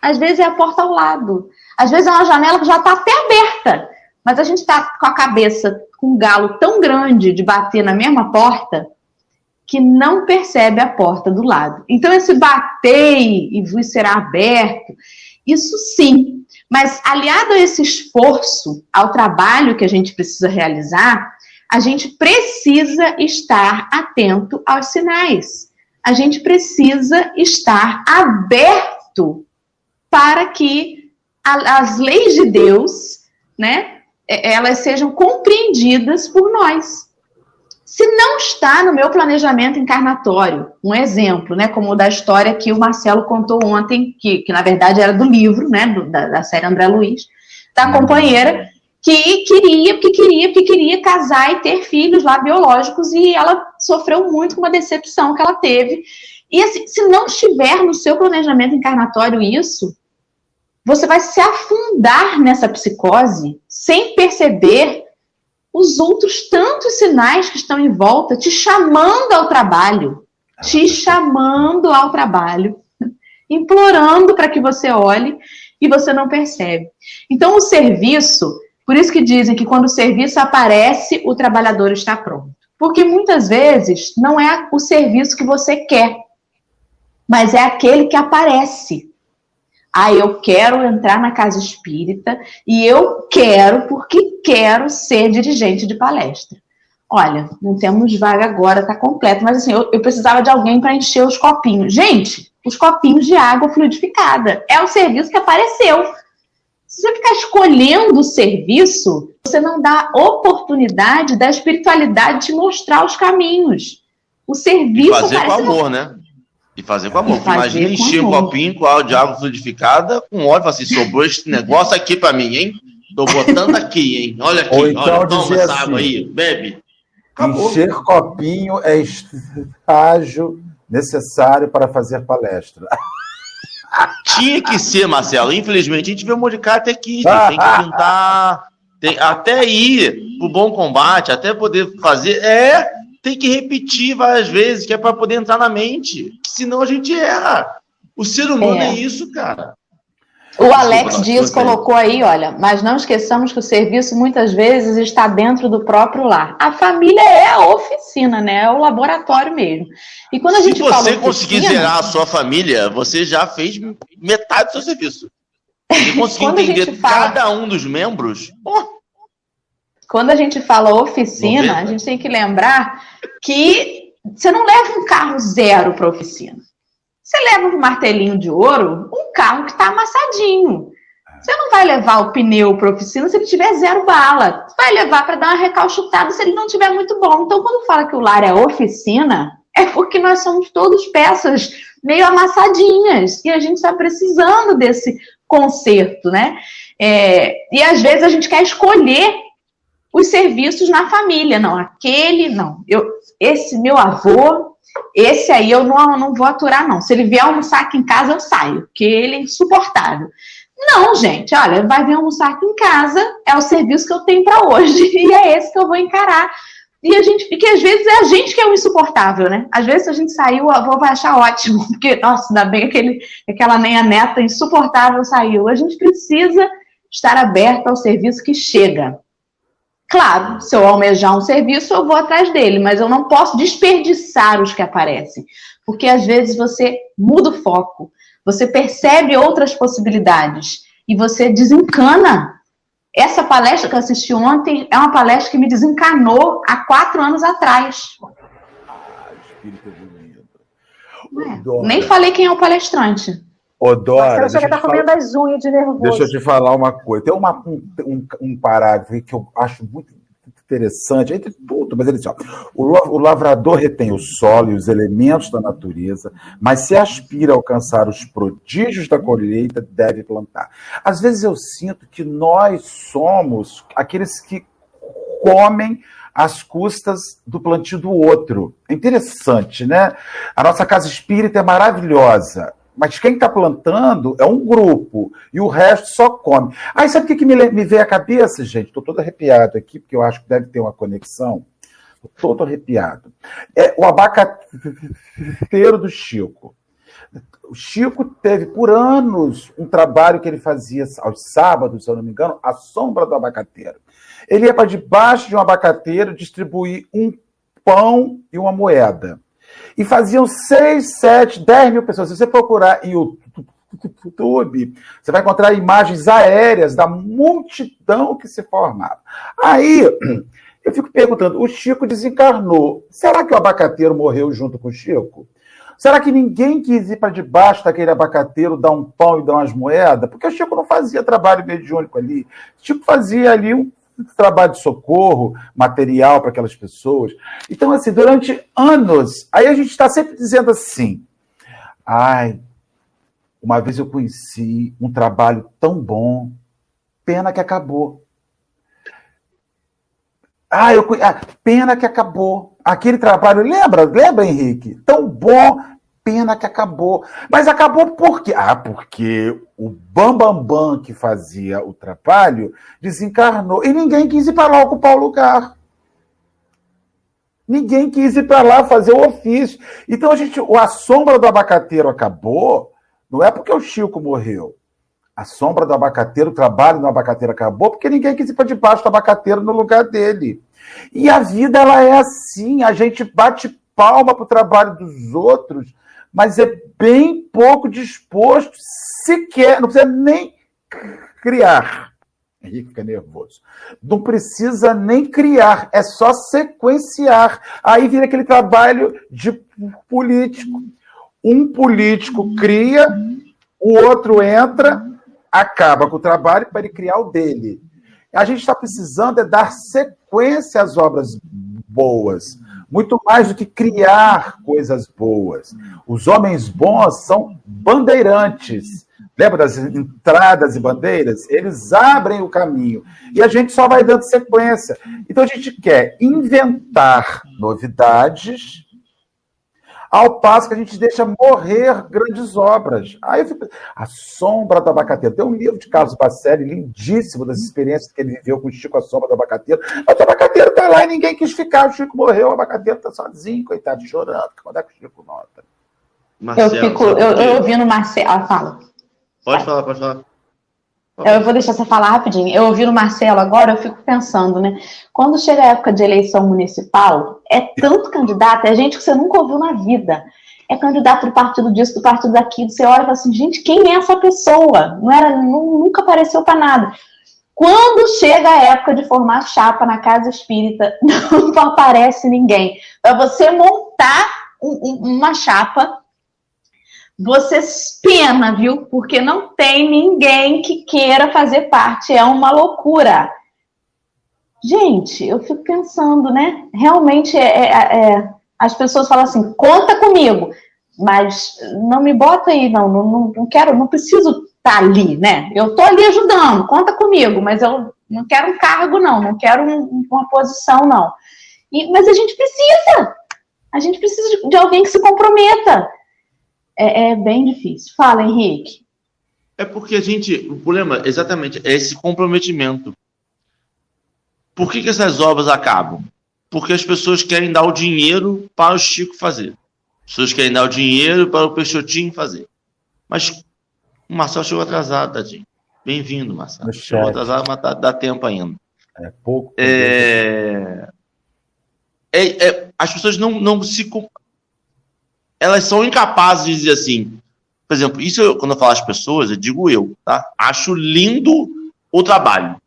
Às vezes é a porta ao lado. Às vezes é uma janela que já está até aberta. Mas a gente está com a cabeça com um galo tão grande de bater na mesma porta que não percebe a porta do lado. Então, esse bater e vos será aberto, isso sim. Mas aliado a esse esforço, ao trabalho que a gente precisa realizar, a gente precisa estar atento aos sinais. A gente precisa estar aberto para que as leis de Deus, né, elas sejam compreendidas por nós. Se não está no meu planejamento encarnatório, um exemplo, né, como o da história que o Marcelo contou ontem, que, que na verdade era do livro, né, do, da, da série André Luiz, da companheira que queria, porque queria, porque queria casar e ter filhos lá biológicos e ela sofreu muito com uma decepção que ela teve. E assim, se não estiver no seu planejamento encarnatório isso, você vai se afundar nessa psicose sem perceber os outros tantos sinais que estão em volta te chamando ao trabalho, te chamando ao trabalho, implorando para que você olhe e você não percebe. Então, o serviço, por isso que dizem que quando o serviço aparece, o trabalhador está pronto. Porque muitas vezes não é o serviço que você quer, mas é aquele que aparece. Ah, eu quero entrar na casa espírita e eu quero porque quero ser dirigente de palestra. Olha, não temos vaga agora, tá completo, mas assim, eu, eu precisava de alguém para encher os copinhos. Gente, os copinhos de água fluidificada é o serviço que apareceu. Se você ficar escolhendo o serviço, você não dá oportunidade da espiritualidade te mostrar os caminhos. O serviço. E fazer com amor, né? E fazer com amor. Imagina encher um copinho com água de água fluidificada com óleo, assim, sobrou esse negócio aqui para mim, hein? Tô botando aqui, hein? Olha aqui, Ou então olha, toma essa assim, água aí, bebe. Acabou. Encher copinho é estágio necessário para fazer palestra. Tinha que ser, Marcelo. Infelizmente, a gente vê um monte de cara até aqui. Tem que tentar. Tem, até ir pro bom combate, até poder fazer. É, tem que repetir várias vezes, que é para poder entrar na mente. Senão a gente erra. O ser humano é, é isso, cara. O Alex Dias colocou aí, olha, mas não esqueçamos que o serviço muitas vezes está dentro do próprio lar. A família é a oficina, né? É o laboratório mesmo. E quando a gente Se você oficina, conseguir zerar a sua família, você já fez metade do seu serviço. Se conseguir entender fala... cada um dos membros, oh, quando a gente fala oficina, a gente tem que lembrar que você não leva um carro zero para oficina. Você leva um martelinho de ouro, um carro que está amassadinho. Você não vai levar o pneu para oficina se ele tiver zero bala. Você vai levar para dar uma recalchutada se ele não tiver muito bom. Então, quando fala que o lar é oficina, é porque nós somos todos peças meio amassadinhas e a gente está precisando desse conserto, né? É, e às vezes a gente quer escolher os serviços na família. Não, aquele, não. Eu, esse meu avô, esse aí eu não, não vou aturar, não. Se ele vier almoçar aqui em casa, eu saio, porque ele é insuportável. Não, gente, olha, vai vir almoçar aqui em casa, é o serviço que eu tenho para hoje, e é esse que eu vou encarar. E a gente, porque às vezes é a gente que é o insuportável, né? Às vezes a gente saiu, o avô vai achar ótimo, porque, nossa, ainda bem aquele, aquela nem a neta insuportável saiu. A gente precisa estar aberto ao serviço que chega. Claro, se eu almejar um serviço, eu vou atrás dele, mas eu não posso desperdiçar os que aparecem, porque às vezes você muda o foco, você percebe outras possibilidades e você desencana. Essa palestra que eu assisti ontem é uma palestra que me desencanou há quatro anos atrás. Ah, espírito bonito. É, nem falei quem é o palestrante. Dora. Você chega tá comendo as unhas de nervoso. Deixa eu te falar uma coisa. Tem uma, um, um parágrafo que eu acho muito interessante, entre tudo, mas ele diz: ó, o, lavrador retém o solo e os elementos da natureza, mas se aspira a alcançar os prodígios da colheita, deve plantar. Às vezes eu sinto que nós somos aqueles que comem às custas do plantio do outro. É interessante, né? A nossa casa espírita é maravilhosa. Mas quem está plantando é um grupo e o resto só come. Aí sabe o que, que me, me veio à cabeça, gente? Estou todo arrepiado aqui, porque eu acho que deve ter uma conexão. Estou todo arrepiado. É o abacateiro do Chico. O Chico teve por anos um trabalho que ele fazia aos sábados, se eu não me engano, a sombra do abacateiro. Ele ia para debaixo de um abacateiro distribuir um pão e uma moeda. E faziam 6, 7, 10 mil pessoas. Se você procurar em YouTube, você vai encontrar imagens aéreas da multidão que se formava. Aí, eu fico perguntando: o Chico desencarnou. Será que o abacateiro morreu junto com o Chico? Será que ninguém quis ir para debaixo daquele abacateiro, dar um pão e dar umas moedas? Porque o Chico não fazia trabalho mediúnico ali. O Chico fazia ali um trabalho de socorro material para aquelas pessoas. Então, assim, durante anos, aí a gente está sempre dizendo assim: ai, uma vez eu conheci um trabalho tão bom, pena que acabou. Ah, eu, ah, pena que acabou. Aquele trabalho, lembra, lembra, Henrique? Tão bom, pena que acabou. Mas acabou por quê? Ah, porque o Bambambam Bam Bam que fazia o trabalho desencarnou e ninguém quis ir para lá ocupar o lugar. Ninguém quis ir para lá fazer o ofício. Então a gente, a sombra do abacateiro acabou, não é porque o Chico morreu. A sombra do abacateiro, o trabalho do abacateiro acabou porque ninguém quis ir para debaixo do abacateiro no lugar dele. E a vida ela é assim, a gente bate palma para o trabalho dos outros, mas é bem pouco disposto, sequer, não precisa nem criar. Henrique fica nervoso. Não precisa nem criar, é só sequenciar. Aí vira aquele trabalho de político. Um político cria, o outro entra, acaba com o trabalho para ele criar o dele. A gente está precisando é dar sequência às obras boas, muito mais do que criar coisas boas. Os homens bons são bandeirantes. Lembra das entradas e bandeiras? Eles abrem o caminho. E a gente só vai dando sequência. Então a gente quer inventar novidades ao passo que a gente deixa morrer grandes obras. Aí eu fico... A Sombra do Abacateiro. Tem um livro de Carlos Bacelli, lindíssimo, das experiências que ele viveu com o Chico, A Sombra do Abacateiro. Mas o Abacateiro está lá e ninguém quis ficar. O Chico morreu, o Abacateiro está sozinho, coitado, chorando. Quando é que o Chico nota? Marcelo, eu fico, eu, eu ouvindo o Marcelo. Fala. Pode falar, pode falar. Eu vou deixar você falar rapidinho. Eu ouvi o Marcelo agora, eu fico pensando, né? Quando chega a época de eleição municipal, é tanto candidato, é gente que você nunca ouviu na vida. É candidato do partido disso, do partido daquilo. Você olha e fala assim, gente, quem é essa pessoa? Não era, nunca apareceu para nada. Quando chega a época de formar chapa na casa espírita, não aparece ninguém. Para você montar uma chapa você pena, viu? Porque não tem ninguém que queira fazer parte. É uma loucura. Gente, eu fico pensando, né? Realmente, é, é, é, as pessoas falam assim: conta comigo, mas não me bota aí, não, não, não quero, não preciso estar tá ali, né? Eu estou ali ajudando, conta comigo, mas eu não quero um cargo, não, não quero um, uma posição, não. E, mas a gente precisa, a gente precisa de, de alguém que se comprometa é, é bem difícil. Fala, Henrique. É porque a gente, o problema exatamente é esse comprometimento. Por que, que essas obras acabam? Porque as pessoas querem dar o dinheiro para o Chico fazer. As pessoas querem dar o dinheiro para o Peixotinho fazer. Mas o Marcel chegou atrasado, tadinho. Bem-vindo, Marcelo. Chegou atrasado, mas dá, dá, tempo ainda. É pouco. É... É, é, as pessoas não, não se elas são incapazes de dizer assim. Por exemplo, isso eu, quando eu falo as pessoas, eu digo eu, tá? Acho lindo o trabalho.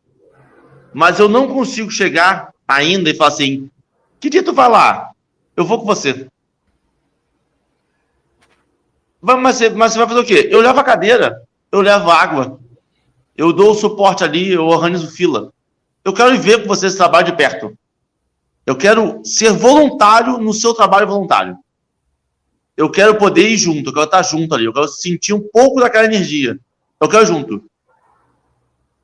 Mas eu não consigo chegar ainda e falar assim: que dia tu vai lá? Eu vou com você. Mas você, mas você vai fazer o quê? Eu levo a cadeira, eu levo água, eu dou o suporte ali, eu organizo fila. Eu quero ver com você esse trabalho de perto. Eu quero ser voluntário no seu trabalho voluntário eu quero poder ir junto, eu quero estar junto ali, eu quero sentir um pouco daquela energia. Eu quero junto.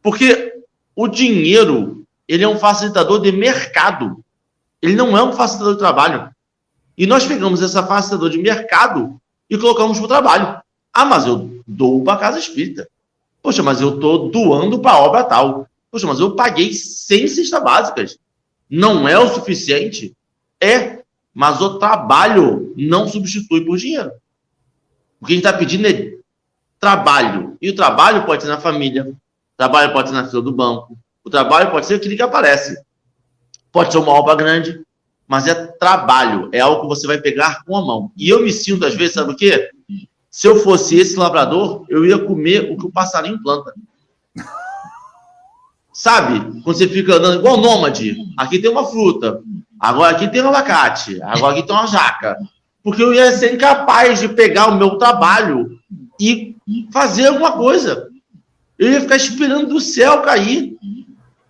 Porque o dinheiro, ele é um facilitador de mercado. Ele não é um facilitador de trabalho. E nós pegamos essa facilitador de mercado e colocamos para o trabalho. Ah, mas eu dou para a casa espírita. Poxa, mas eu estou doando para a obra tal. Poxa, mas eu paguei 100 cestas básicas. Não é o suficiente? É, mas o trabalho não substitui por dinheiro. O que a gente está pedindo é trabalho. E o trabalho pode ser na família, o trabalho pode ser na fila do banco, o trabalho pode ser aquele que aparece. Pode ser uma obra grande, mas é trabalho, é algo que você vai pegar com a mão. E eu me sinto, às vezes, sabe o quê? Se eu fosse esse labrador, eu ia comer o que o passarinho planta. Sabe? Quando você fica andando igual nômade, aqui tem uma fruta, Agora aqui tem um abacate, agora aqui tem uma jaca. Porque eu ia ser incapaz de pegar o meu trabalho e fazer alguma coisa. Eu ia ficar esperando do céu cair.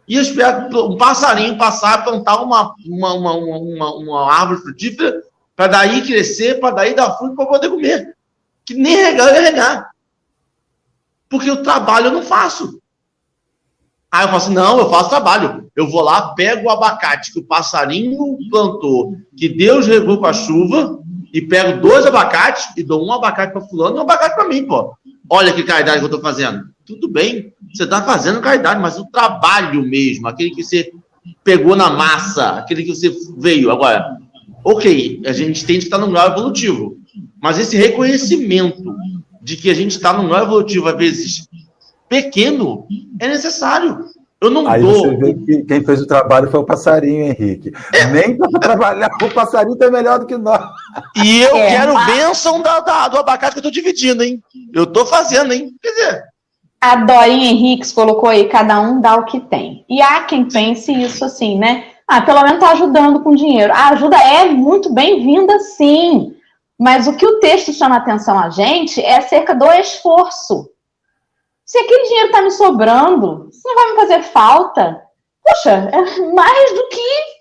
e eu espero um passarinho passar, plantar uma, uma, uma, uma, uma árvore frutífera, para daí crescer, para daí dar fruto para poder comer. Que nem regar eu ia regar. Porque o trabalho eu não faço. Aí eu falo assim: não, eu faço trabalho. Eu vou lá, pego o abacate que o passarinho plantou, que Deus regou com a chuva, e pego dois abacates e dou um abacate para fulano e um abacate para mim, pô. Olha que caridade que eu estou fazendo. Tudo bem, você está fazendo caridade, mas o trabalho mesmo, aquele que você pegou na massa, aquele que você veio. Agora, ok, a gente tem que estar num grau evolutivo, mas esse reconhecimento de que a gente está num grau evolutivo, às vezes pequeno, é necessário. Eu não Aí dou. Você vê que quem fez o trabalho foi o passarinho, Henrique. É. Nem para trabalhar, o passarinho é melhor do que nós. E eu é, quero bênção da, da, do abacate que eu estou dividindo, hein? Eu estou fazendo, hein? Quer dizer. A Dorinha Henriques colocou aí, cada um dá o que tem. E há quem pense isso assim, né? Ah, pelo menos está ajudando com dinheiro. A ajuda é muito bem-vinda, sim. Mas o que o texto chama atenção a gente é acerca do esforço. Se aquele dinheiro está me sobrando, se não vai me fazer falta, poxa, é mais do que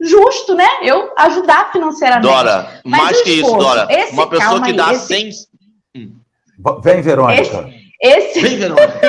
justo, né? Eu ajudar financeiramente. Dora, Mas mais que esforço, isso, Dora. Esse, uma pessoa que dá esse... 100. Hum. Vem, Verônica. Esse, esse... Vem, Verônica.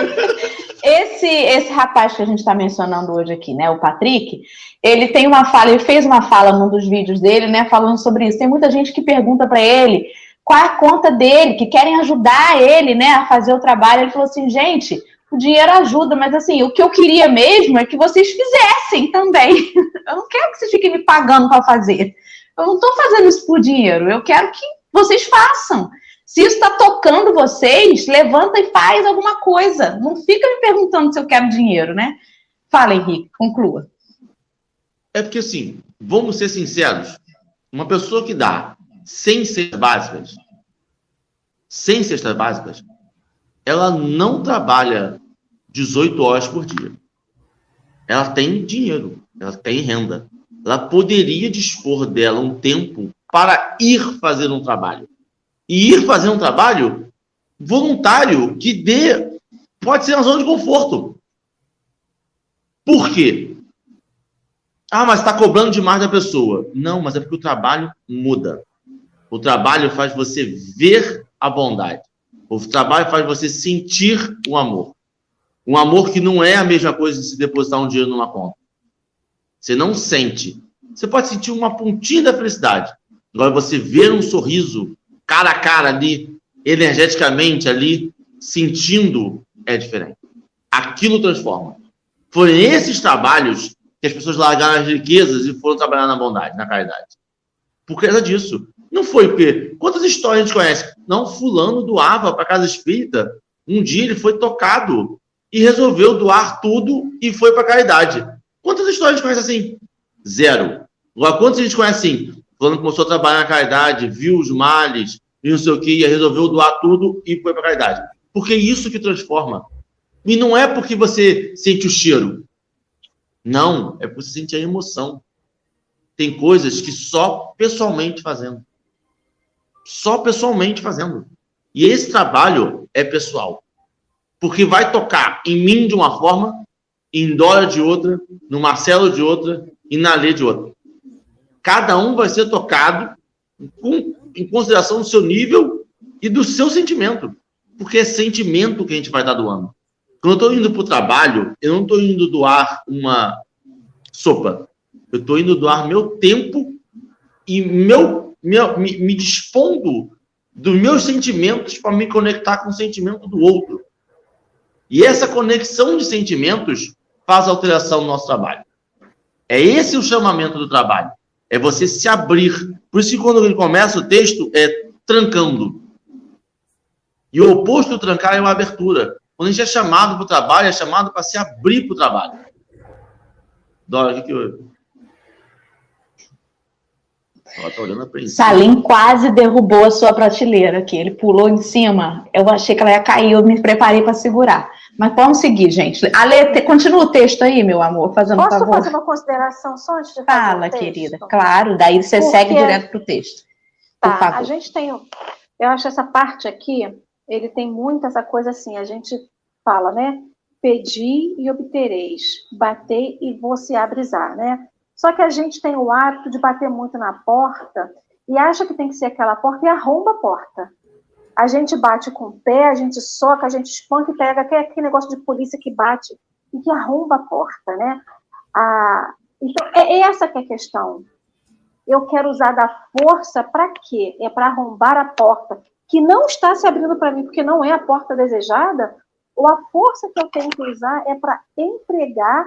esse, esse rapaz que a gente está mencionando hoje aqui, né, o Patrick, ele tem uma fala, ele fez uma fala num dos vídeos dele, né, falando sobre isso. Tem muita gente que pergunta para ele qual é a conta dele, que querem ajudar ele, né, a fazer o trabalho. Ele falou assim, gente, o dinheiro ajuda, mas assim, o que eu queria mesmo é que vocês fizessem também. Eu não quero que vocês fiquem me pagando para fazer. Eu não estou fazendo isso por dinheiro. Eu quero que vocês façam. Se isso está tocando vocês, levanta e faz alguma coisa. Não fica me perguntando se eu quero dinheiro, né? Fala, Henrique, conclua. É porque assim, vamos ser sinceros. Uma pessoa que dá sem cestas básicas, sem cestas básicas, ela não trabalha 18 horas por dia. Ela tem dinheiro, ela tem renda. Ela poderia dispor dela um tempo para ir fazer um trabalho. E ir fazer um trabalho voluntário que dê pode ser uma zona de conforto. Por quê? Ah, mas está cobrando demais da pessoa. Não, mas é porque o trabalho muda. O trabalho faz você ver a bondade. O trabalho faz você sentir o amor. Um amor que não é a mesma coisa de se depositar um dinheiro numa conta. Você não sente. Você pode sentir uma pontinha da felicidade. Agora, você ver um sorriso cara a cara ali, energeticamente ali, sentindo, é diferente. Aquilo transforma. Foram esses trabalhos que as pessoas largaram as riquezas e foram trabalhar na bondade, na caridade. Por causa disso. Não foi porque quantas histórias a gente conhece? Não, fulano doava para casa espírita. Um dia ele foi tocado e resolveu doar tudo e foi para caridade. Quantas histórias a gente conhece assim? Zero. Agora, quantas a gente conhece assim? Fulano começou a trabalhar na caridade, viu os males, viu não sei o que, resolveu doar tudo e foi para caridade. Porque é isso que transforma. E não é porque você sente o cheiro. Não, é porque você sente a emoção. Tem coisas que só pessoalmente fazendo só pessoalmente fazendo. E esse trabalho é pessoal. Porque vai tocar em mim de uma forma, em Dora de outra, no Marcelo de outra e na Lê de outra. Cada um vai ser tocado com, em consideração do seu nível e do seu sentimento. Porque é sentimento que a gente vai estar doando. Quando eu estou indo para o trabalho, eu não estou indo doar uma sopa. Eu estou indo doar meu tempo e meu me, me, dispondo dos meus sentimentos para me conectar com o sentimento do outro. E essa conexão de sentimentos faz alteração no nosso trabalho. É esse o chamamento do trabalho. É você se abrir. Por isso que quando ele começa o texto é trancando. E o oposto do trancar é uma abertura. Quando a gente é chamado para o trabalho, é chamado para se abrir para o trabalho. Dora, o que, que eu... Salim quase derrubou a sua prateleira aqui. Ele pulou em cima. Eu achei que ela ia cair, eu me preparei para segurar. Mas vamos seguir, gente. Ale, continua o texto aí, meu amor, fazendo Posso favor. fazer uma consideração só antes de Fala, querida. Claro, daí você Porque... segue direto para o texto. Tá, a gente tem. Eu acho essa parte aqui, ele tem muito essa coisa assim, a gente fala, né? pedi e obtereis, batei e vou se abrizar, né? Só que a gente tem o hábito de bater muito na porta e acha que tem que ser aquela porta e arromba a porta. A gente bate com o pé, a gente soca, a gente espanca e pega aquele, aquele negócio de polícia que bate e que arromba a porta, né? Ah, então, é essa que é a questão. Eu quero usar da força para quê? É para arrombar a porta, que não está se abrindo para mim, porque não é a porta desejada, ou a força que eu tenho que usar é para empregar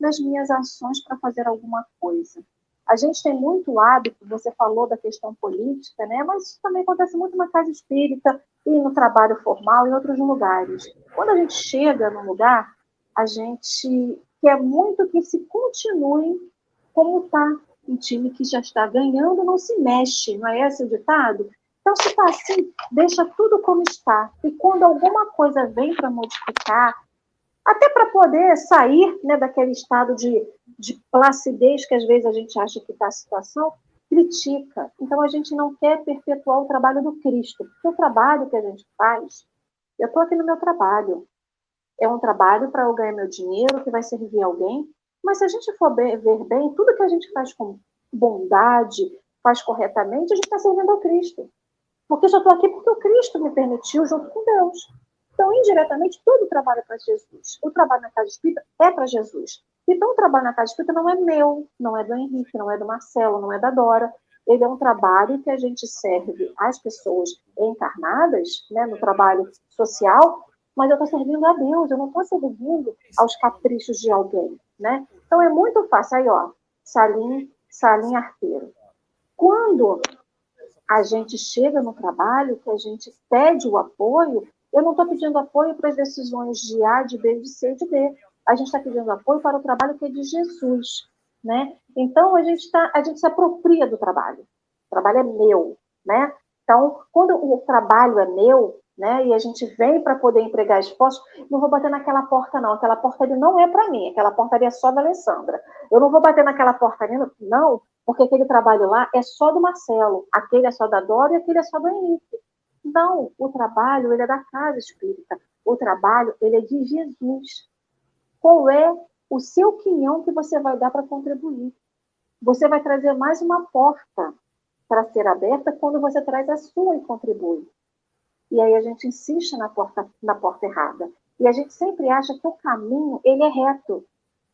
nas minhas ações para fazer alguma coisa. A gente tem muito hábito, você falou da questão política, né? Mas isso também acontece muito na casa espírita e no trabalho formal em outros lugares. Quando a gente chega num lugar, a gente quer muito que se continue como está. Um time que já está ganhando não se mexe, não é esse o ditado? Então, se está assim, deixa tudo como está. E quando alguma coisa vem para modificar, até para poder sair né, daquele estado de, de placidez que às vezes a gente acha que está a situação, critica. Então, a gente não quer perpetuar o trabalho do Cristo. Porque o trabalho que a gente faz, eu estou aqui no meu trabalho, é um trabalho para eu ganhar meu dinheiro, que vai servir alguém. Mas se a gente for ver bem, tudo que a gente faz com bondade, faz corretamente, a gente está servindo ao Cristo. Porque eu estou aqui porque o Cristo me permitiu junto com Deus. Então, indiretamente, todo o trabalho é para Jesus. O trabalho na casa espírita é para Jesus. Então, o trabalho na casa espírita não é meu, não é do Henrique, não é do Marcelo, não é da Dora. Ele é um trabalho que a gente serve às pessoas encarnadas, né, no trabalho social, mas eu estou servindo a Deus, eu não estou servindo aos caprichos de alguém, né? Então é muito fácil. Aí, ó, Salim, Salim Arteiro. Quando a gente chega no trabalho, que a gente pede o apoio, eu não estou pedindo apoio para as decisões de A, de B, de C, de D. A gente está pedindo apoio para o trabalho que é de Jesus, né? Então a gente tá, a gente se apropria do trabalho. O trabalho é meu, né? Então, quando o trabalho é meu, né? E a gente vem para poder empregar esforço, não vou bater naquela porta, não. Aquela porta ali não é para mim, aquela porta ali é só da Alessandra. Eu não vou bater naquela porta ali, não, porque aquele trabalho lá é só do Marcelo, aquele é só da Dora e aquele é só do Henrique. Não, o trabalho ele é da casa espírita. O trabalho ele é de Jesus. Qual é o seu quinhão que você vai dar para contribuir? Você vai trazer mais uma porta para ser aberta quando você traz a sua e contribui. E aí a gente insiste na porta, na porta errada. E a gente sempre acha que o caminho ele é reto,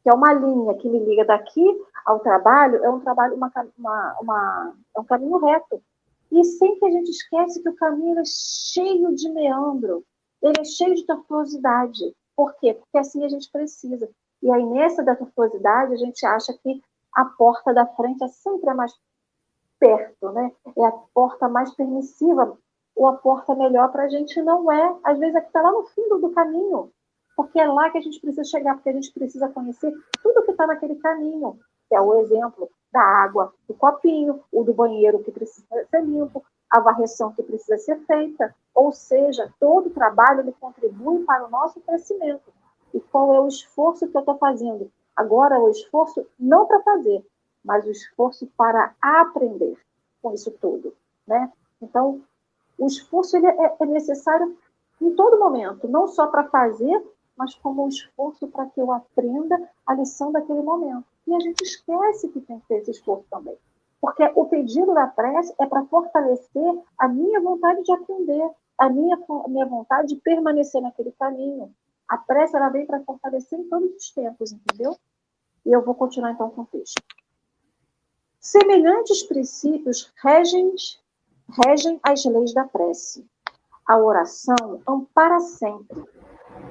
que é uma linha que me liga daqui ao trabalho, é um trabalho, uma, uma, uma é um caminho reto. E sempre a gente esquece que o caminho é cheio de meandro, ele é cheio de tortuosidade. Por quê? Porque assim a gente precisa. E aí, nessa da tortuosidade, a gente acha que a porta da frente é sempre a mais perto, né? É a porta mais permissiva ou a porta melhor para a gente não é, às vezes, é que está lá no fim do, caminho, porque é lá que a gente precisa chegar, porque a gente precisa conhecer tudo que está naquele caminho, é o exemplo da água, do copinho, o do banheiro que precisa ser limpo, a varreção que precisa ser feita, ou seja, todo o trabalho ele contribui para o nosso crescimento. E qual é o esforço que eu estou fazendo? Agora, o esforço não para fazer, mas o esforço para aprender com isso tudo, né? Então, o esforço ele é, é necessário em todo momento, não só para fazer, mas como um esforço para que eu aprenda a lição daquele momento. E a gente esquece que tem que ter esse esforço também. Porque o pedido da prece é para fortalecer a minha vontade de aprender, a minha, a minha vontade de permanecer naquele caminho. A prece ela vem para fortalecer em todos os tempos, entendeu? E eu vou continuar então com o texto. Semelhantes princípios regem regem as leis da prece. A oração ampara sempre.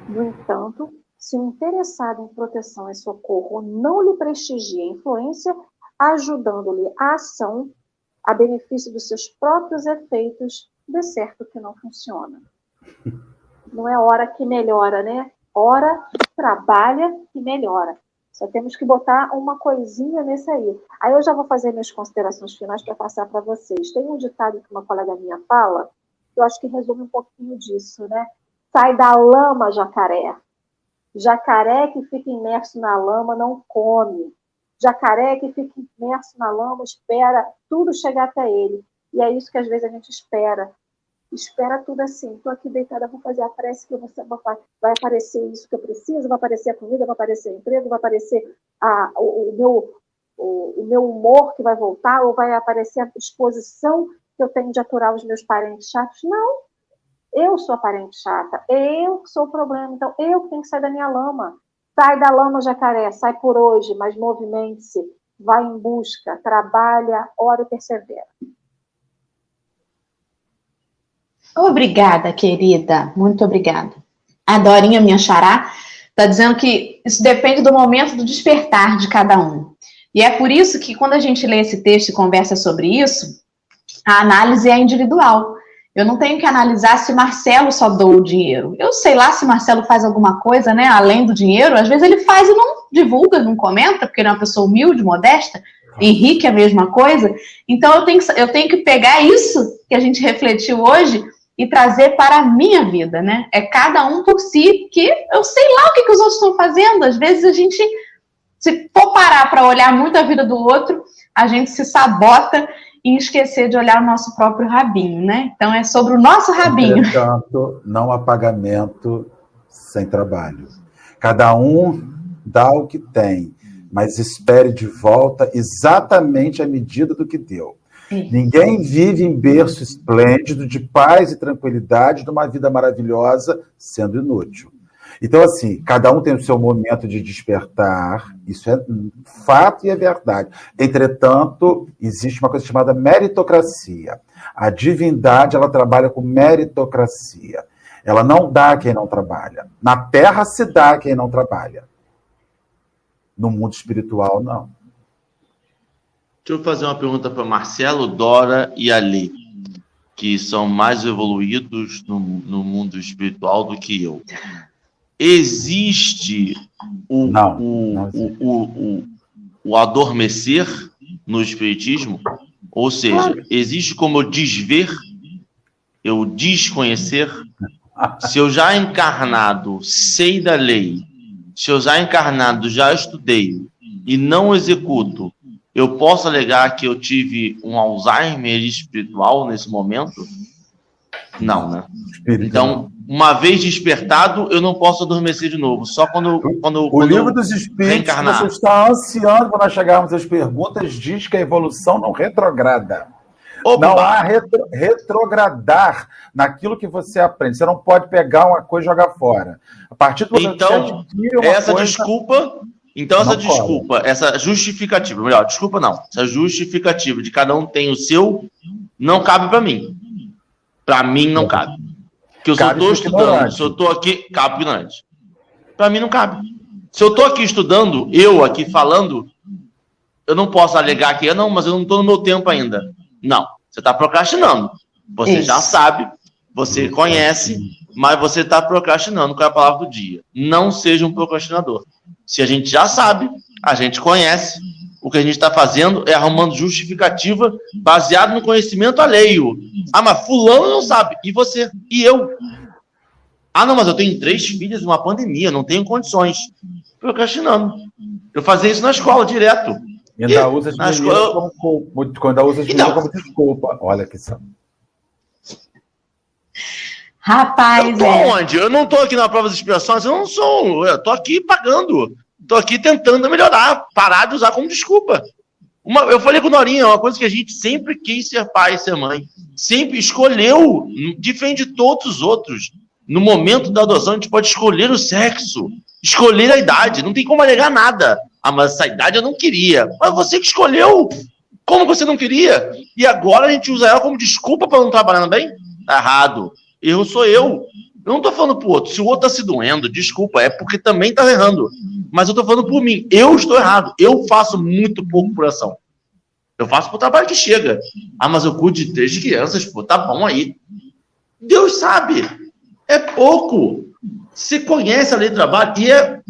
No entanto, se o interessado em proteção e socorro não lhe prestigia a influência, ajudando-lhe a ação a benefício dos seus próprios efeitos, de certo que não funciona. Não é hora que melhora, né? Hora trabalha e melhora. Só temos que botar uma coisinha nesse aí. Aí eu já vou fazer minhas considerações finais para passar para vocês. Tem um ditado que uma colega minha fala, que eu acho que resume um pouquinho disso, né? Sai da lama, jacaré. Jacaré que fica imerso na lama não come. Jacaré que fica imerso na lama espera tudo chegar até ele. E é isso que às vezes a gente espera. espera tudo assim. Estou aqui deitada, vou fazer a prece que vou, vai aparecer isso que eu preciso, vai aparecer a comida, vai aparecer o emprego, vai aparecer a, o, o, meu, o, o, meu humor que vai voltar, ou vai aparecer a disposição que eu tenho de aturar os meus parentes chatos. Não. Eu sou a parente chata, eu sou o problema, então eu tenho que sair da minha lama. Sai da lama, jacaré, sai por hoje, mas movimente-se, vai em busca, trabalha, ora e persevera. Obrigada, querida. Muito obrigada. A Dorinha, minha xará, está dizendo que isso depende do momento do despertar de cada um. E é por isso que, quando a gente lê esse texto e conversa sobre isso, a análise é individual. Eu não tenho que analisar se Marcelo só doa o dinheiro. Eu sei lá se Marcelo faz alguma coisa, né, além do dinheiro. Às vezes ele faz e não divulga, não comenta, porque ele é uma pessoa humilde, modesta. Henrique é a mesma coisa. Então eu tenho, eu tenho que pegar isso que a gente refletiu hoje e trazer para a minha vida, né? É cada um por si, que eu sei lá o que, que os outros estão fazendo. Às vezes a gente, se for parar para olhar muito a vida do outro, a gente se sabota e esquecer de olhar o nosso próprio rabinho, né? Então é sobre o nosso rabinho. Portanto, não há pagamento sem trabalho. Cada um dá o que tem, mas espere de volta exatamente a medida do que deu. Ninguém vive em berço esplêndido de paz e tranquilidade de uma vida maravilhosa sendo inútil. Então, assim, cada um tem o seu momento de despertar, isso é fato e é verdade. Entretanto, existe uma coisa chamada meritocracia. A divindade, ela trabalha com meritocracia. Ela não dá a quem não trabalha. Na terra se dá a quem não trabalha. No mundo espiritual, não. Deixa eu fazer uma pergunta para Marcelo, Dora e Ali, que são mais evoluídos no, no mundo espiritual do que eu. Existe o, não, o, não existe. O, o, o, adormecer no espiritismo? Ou seja, existe como eu desver, eu desconhecer? Se eu já encarnado sei da lei, se eu já encarnado já estudei e não executo, eu posso alegar que eu tive um Alzheimer espiritual nesse momento? Não, né? Então, uma vez despertado, eu não posso adormecer de novo. Só quando, quando o quando livro dos Espíritos, reencarnar. você está ansiando quando nós chegarmos às perguntas, diz que a evolução não retrograda. Opa. Não há retro, retrogradar naquilo que você aprende. Você não pode pegar uma coisa e jogar fora. A partir do momento então, que você essa coisa, desculpa então, essa desculpa, pode. essa justificativa, melhor, desculpa não, essa justificativa de cada um tem o seu, não cabe para mim. Para mim não cabe. Que eu cabe só estou estudando, se eu estou aqui, cabe ignorante. Para mim não cabe. Se eu estou aqui estudando, eu aqui falando, eu não posso alegar que não, mas eu não estou no meu tempo ainda. Não, você está procrastinando. Você Isso. já sabe, você conhece, mas você está procrastinando com a palavra do dia. Não seja um procrastinador. Se a gente já sabe, a gente conhece, o que a gente está fazendo é arrumando justificativa baseado no conhecimento alheio. Ah, mas fulano não sabe. E você? E eu? Ah, não, mas eu tenho três filhas numa pandemia, não tenho condições. Procrastinando. Eu fazia isso na escola direto. E ainda e, usa as escola... como, quando usa as então, como desculpa. Olha que são. Rapaz, eu tô é. onde? Eu não tô aqui na prova de expiações, eu não sou. Eu tô aqui pagando. Tô aqui tentando melhorar, parar de usar como desculpa. Uma, eu falei com o Norinha, é uma coisa que a gente sempre quis ser pai e ser mãe. Sempre escolheu, diferente de todos os outros. No momento da adoção, a gente pode escolher o sexo, escolher a idade, não tem como alegar nada. Ah, mas essa idade eu não queria. Mas você que escolheu. Como você não queria? E agora a gente usa ela como desculpa para não trabalhar bem? Tá errado. Erro sou eu. Eu não tô falando pro outro. Se o outro tá se doendo, desculpa, é porque também tá errando. Mas eu tô falando por mim. Eu estou errado. Eu faço muito pouco por ação. Eu faço pro trabalho que chega. Ah, mas eu cuido de três crianças, pô, tá bom aí. Deus sabe. É pouco. Você conhece a lei do trabalho e é,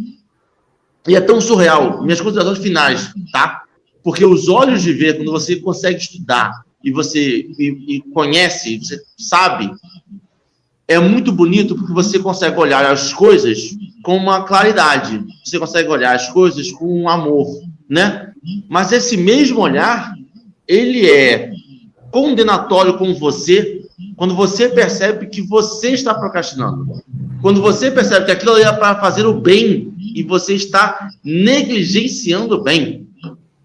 e é tão surreal. Minhas considerações finais, tá? Porque os olhos de ver, quando você consegue estudar e você e, e conhece, você sabe é muito bonito porque você consegue olhar as coisas com uma claridade, você consegue olhar as coisas com um amor, né? Mas esse mesmo olhar, ele é condenatório com você quando você percebe que você está procrastinando. Quando você percebe que aquilo é para fazer o bem e você está negligenciando o bem.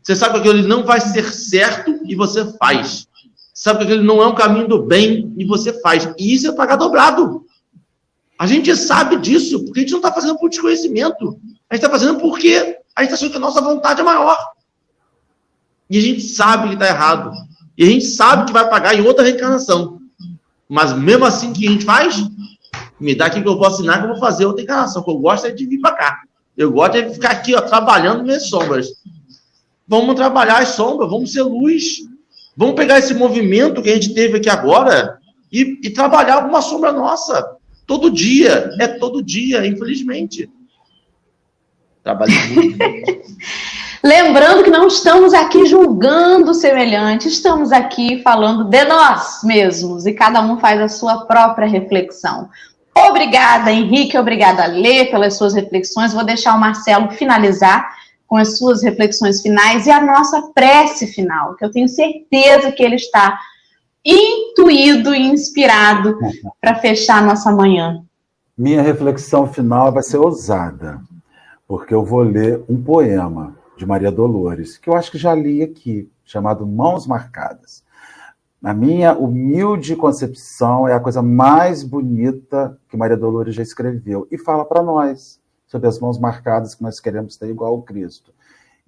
Você sabe que aquilo não vai ser certo e você faz. Sabe que aquilo não é um caminho do bem e você faz. E isso é pagar dobrado. A gente sabe disso, porque a gente não está fazendo por desconhecimento. A gente está fazendo porque a gente está achando que a nossa vontade é maior. E a gente sabe que está errado. E a gente sabe que vai pagar em outra reencarnação. Mas mesmo assim, que a gente faz? Me dá aqui que eu vou assinar que eu vou fazer outra encarnação. O que eu gosto é de vir para cá. Eu gosto é de ficar aqui, ó, trabalhando minhas sombras. Vamos trabalhar as sombras, vamos ser luz. Vamos pegar esse movimento que a gente teve aqui agora e, e trabalhar alguma sombra nossa. Todo dia. É todo dia, infelizmente. Trabalhando. Lembrando que não estamos aqui julgando semelhante, estamos aqui falando de nós mesmos e cada um faz a sua própria reflexão. Obrigada, Henrique, obrigada, Lê, pelas suas reflexões. Vou deixar o Marcelo finalizar com as suas reflexões finais e a nossa prece final, que eu tenho certeza que ele está intuído e inspirado para fechar nossa manhã. Minha reflexão final vai ser ousada, porque eu vou ler um poema de Maria Dolores, que eu acho que já li aqui, chamado Mãos Marcadas. Na minha humilde concepção, é a coisa mais bonita que Maria Dolores já escreveu. E fala para nós sobre as mãos marcadas que nós queremos ter igual ao Cristo.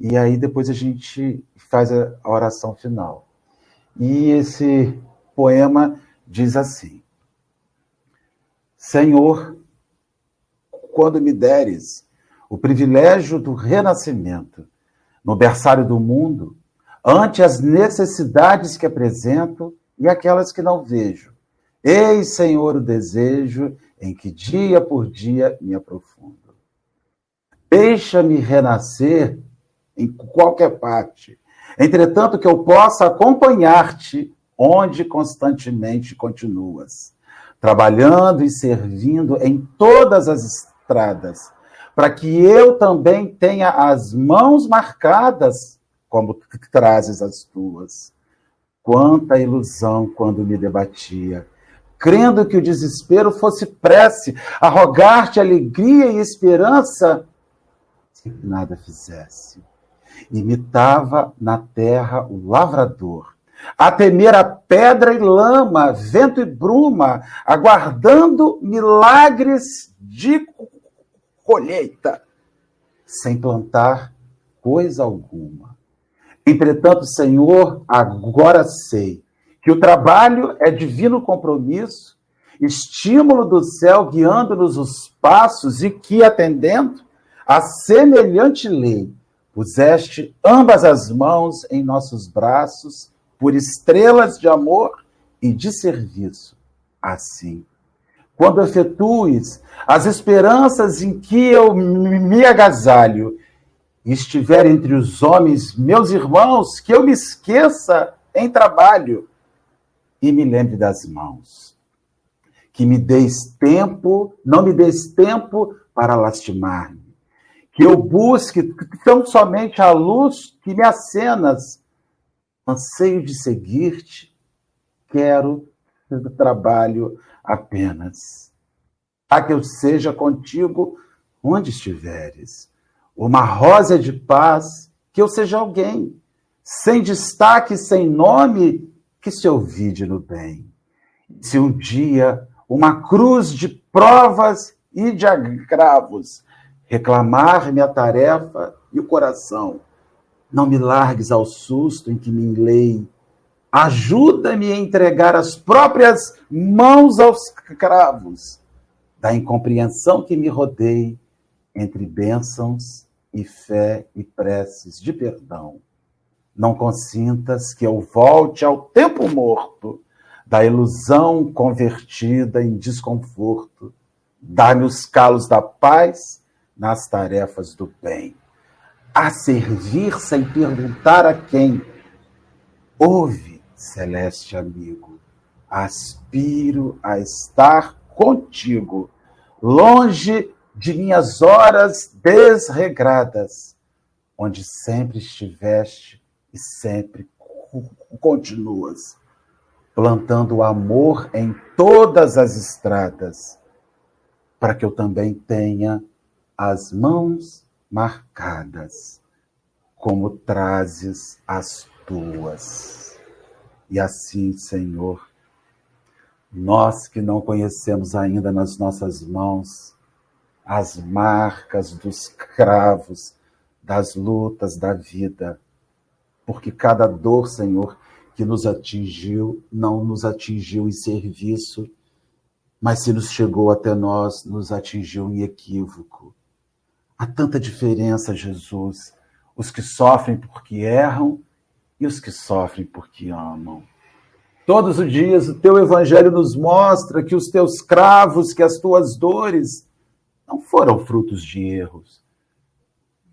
E aí depois a gente faz a oração final. E esse poema diz assim: Senhor, quando me deres o privilégio do renascimento, no berçário do mundo, ante as necessidades que apresento e aquelas que não vejo. Eis, Senhor, o desejo em que dia por dia me aprofundo. Deixa-me renascer em qualquer parte, entretanto que eu possa acompanhar-te onde constantemente continuas, trabalhando e servindo em todas as estradas, para que eu também tenha as mãos marcadas, como trazes as tuas. Quanta ilusão quando me debatia, crendo que o desespero fosse prece, a rogar-te alegria e esperança, nada fizesse. Imitava na terra o lavrador, a temer a pedra e lama, vento e bruma, aguardando milagres de colheita, sem plantar coisa alguma. Entretanto, Senhor, agora sei que o trabalho é divino compromisso, estímulo do céu guiando-nos os passos e que, atendendo a semelhante lei, puseste ambas as mãos em nossos braços por estrelas de amor e de serviço. Assim, quando efetues as esperanças em que eu me agasalho, estiver entre os homens, meus irmãos, que eu me esqueça em trabalho e me lembre das mãos. Que me deis tempo, não me deis tempo para lastimar-me. Que eu busque tão somente a luz que me acenas. Anseio de seguir-te, quero trabalho apenas. A que eu seja contigo onde estiveres. Uma rosa de paz, que eu seja alguém, sem destaque, sem nome, que se ouvide no bem. Se um dia uma cruz de provas e de agravos reclamar-me a tarefa e o coração, não me largues ao susto em que me enlei Ajuda-me a entregar as próprias mãos aos cravos da incompreensão que me rodeia entre bênçãos e fé e preces de perdão. Não consintas que eu volte ao tempo morto da ilusão convertida em desconforto. Dá-me os calos da paz nas tarefas do bem. A servir sem perguntar a quem. Ouve celeste amigo, aspiro a estar contigo, longe de minhas horas desregradas, onde sempre estiveste e sempre continuas. plantando amor em todas as estradas, para que eu também tenha as mãos marcadas, como trazes as tuas. E assim, Senhor, nós que não conhecemos ainda nas nossas mãos as marcas dos cravos, das lutas da vida, porque cada dor, Senhor, que nos atingiu, não nos atingiu em serviço, mas se nos chegou até nós, nos atingiu em equívoco. Há tanta diferença, Jesus, os que sofrem porque erram e os que sofrem porque amam. Todos os dias o teu evangelho nos mostra que os teus cravos, que as tuas dores não foram frutos de erros,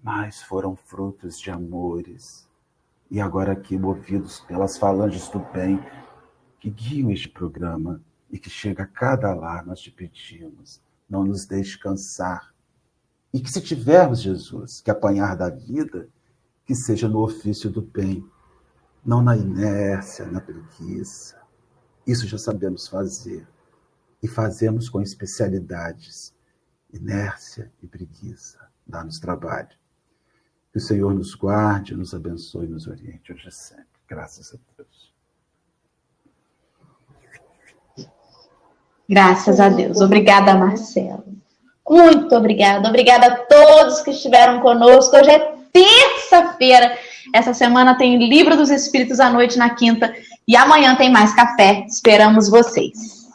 mas foram frutos de amores e agora aqui, movidos pelas falanges do bem, que guiam este programa e que chega a cada lar, nós te pedimos, não nos deixe cansar. E que se tivermos, Jesus, que apanhar da vida, que seja no ofício do bem, não na inércia, na preguiça. Isso já sabemos fazer. E fazemos com especialidades. Inércia e preguiça dá-nos trabalho. Que o Senhor nos guarde, nos abençoe e nos oriente hoje e sempre. Graças a Deus. Graças a Deus. Obrigada, Marcelo. Muito obrigada. Obrigada a todos que estiveram conosco. Hoje é terça-feira. Essa semana tem Livro dos Espíritos à noite na quinta. E amanhã tem mais café. Esperamos vocês.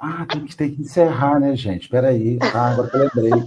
Ah, tem que, tem que encerrar, né, gente? Peraí. Ah, agora que eu lembrei.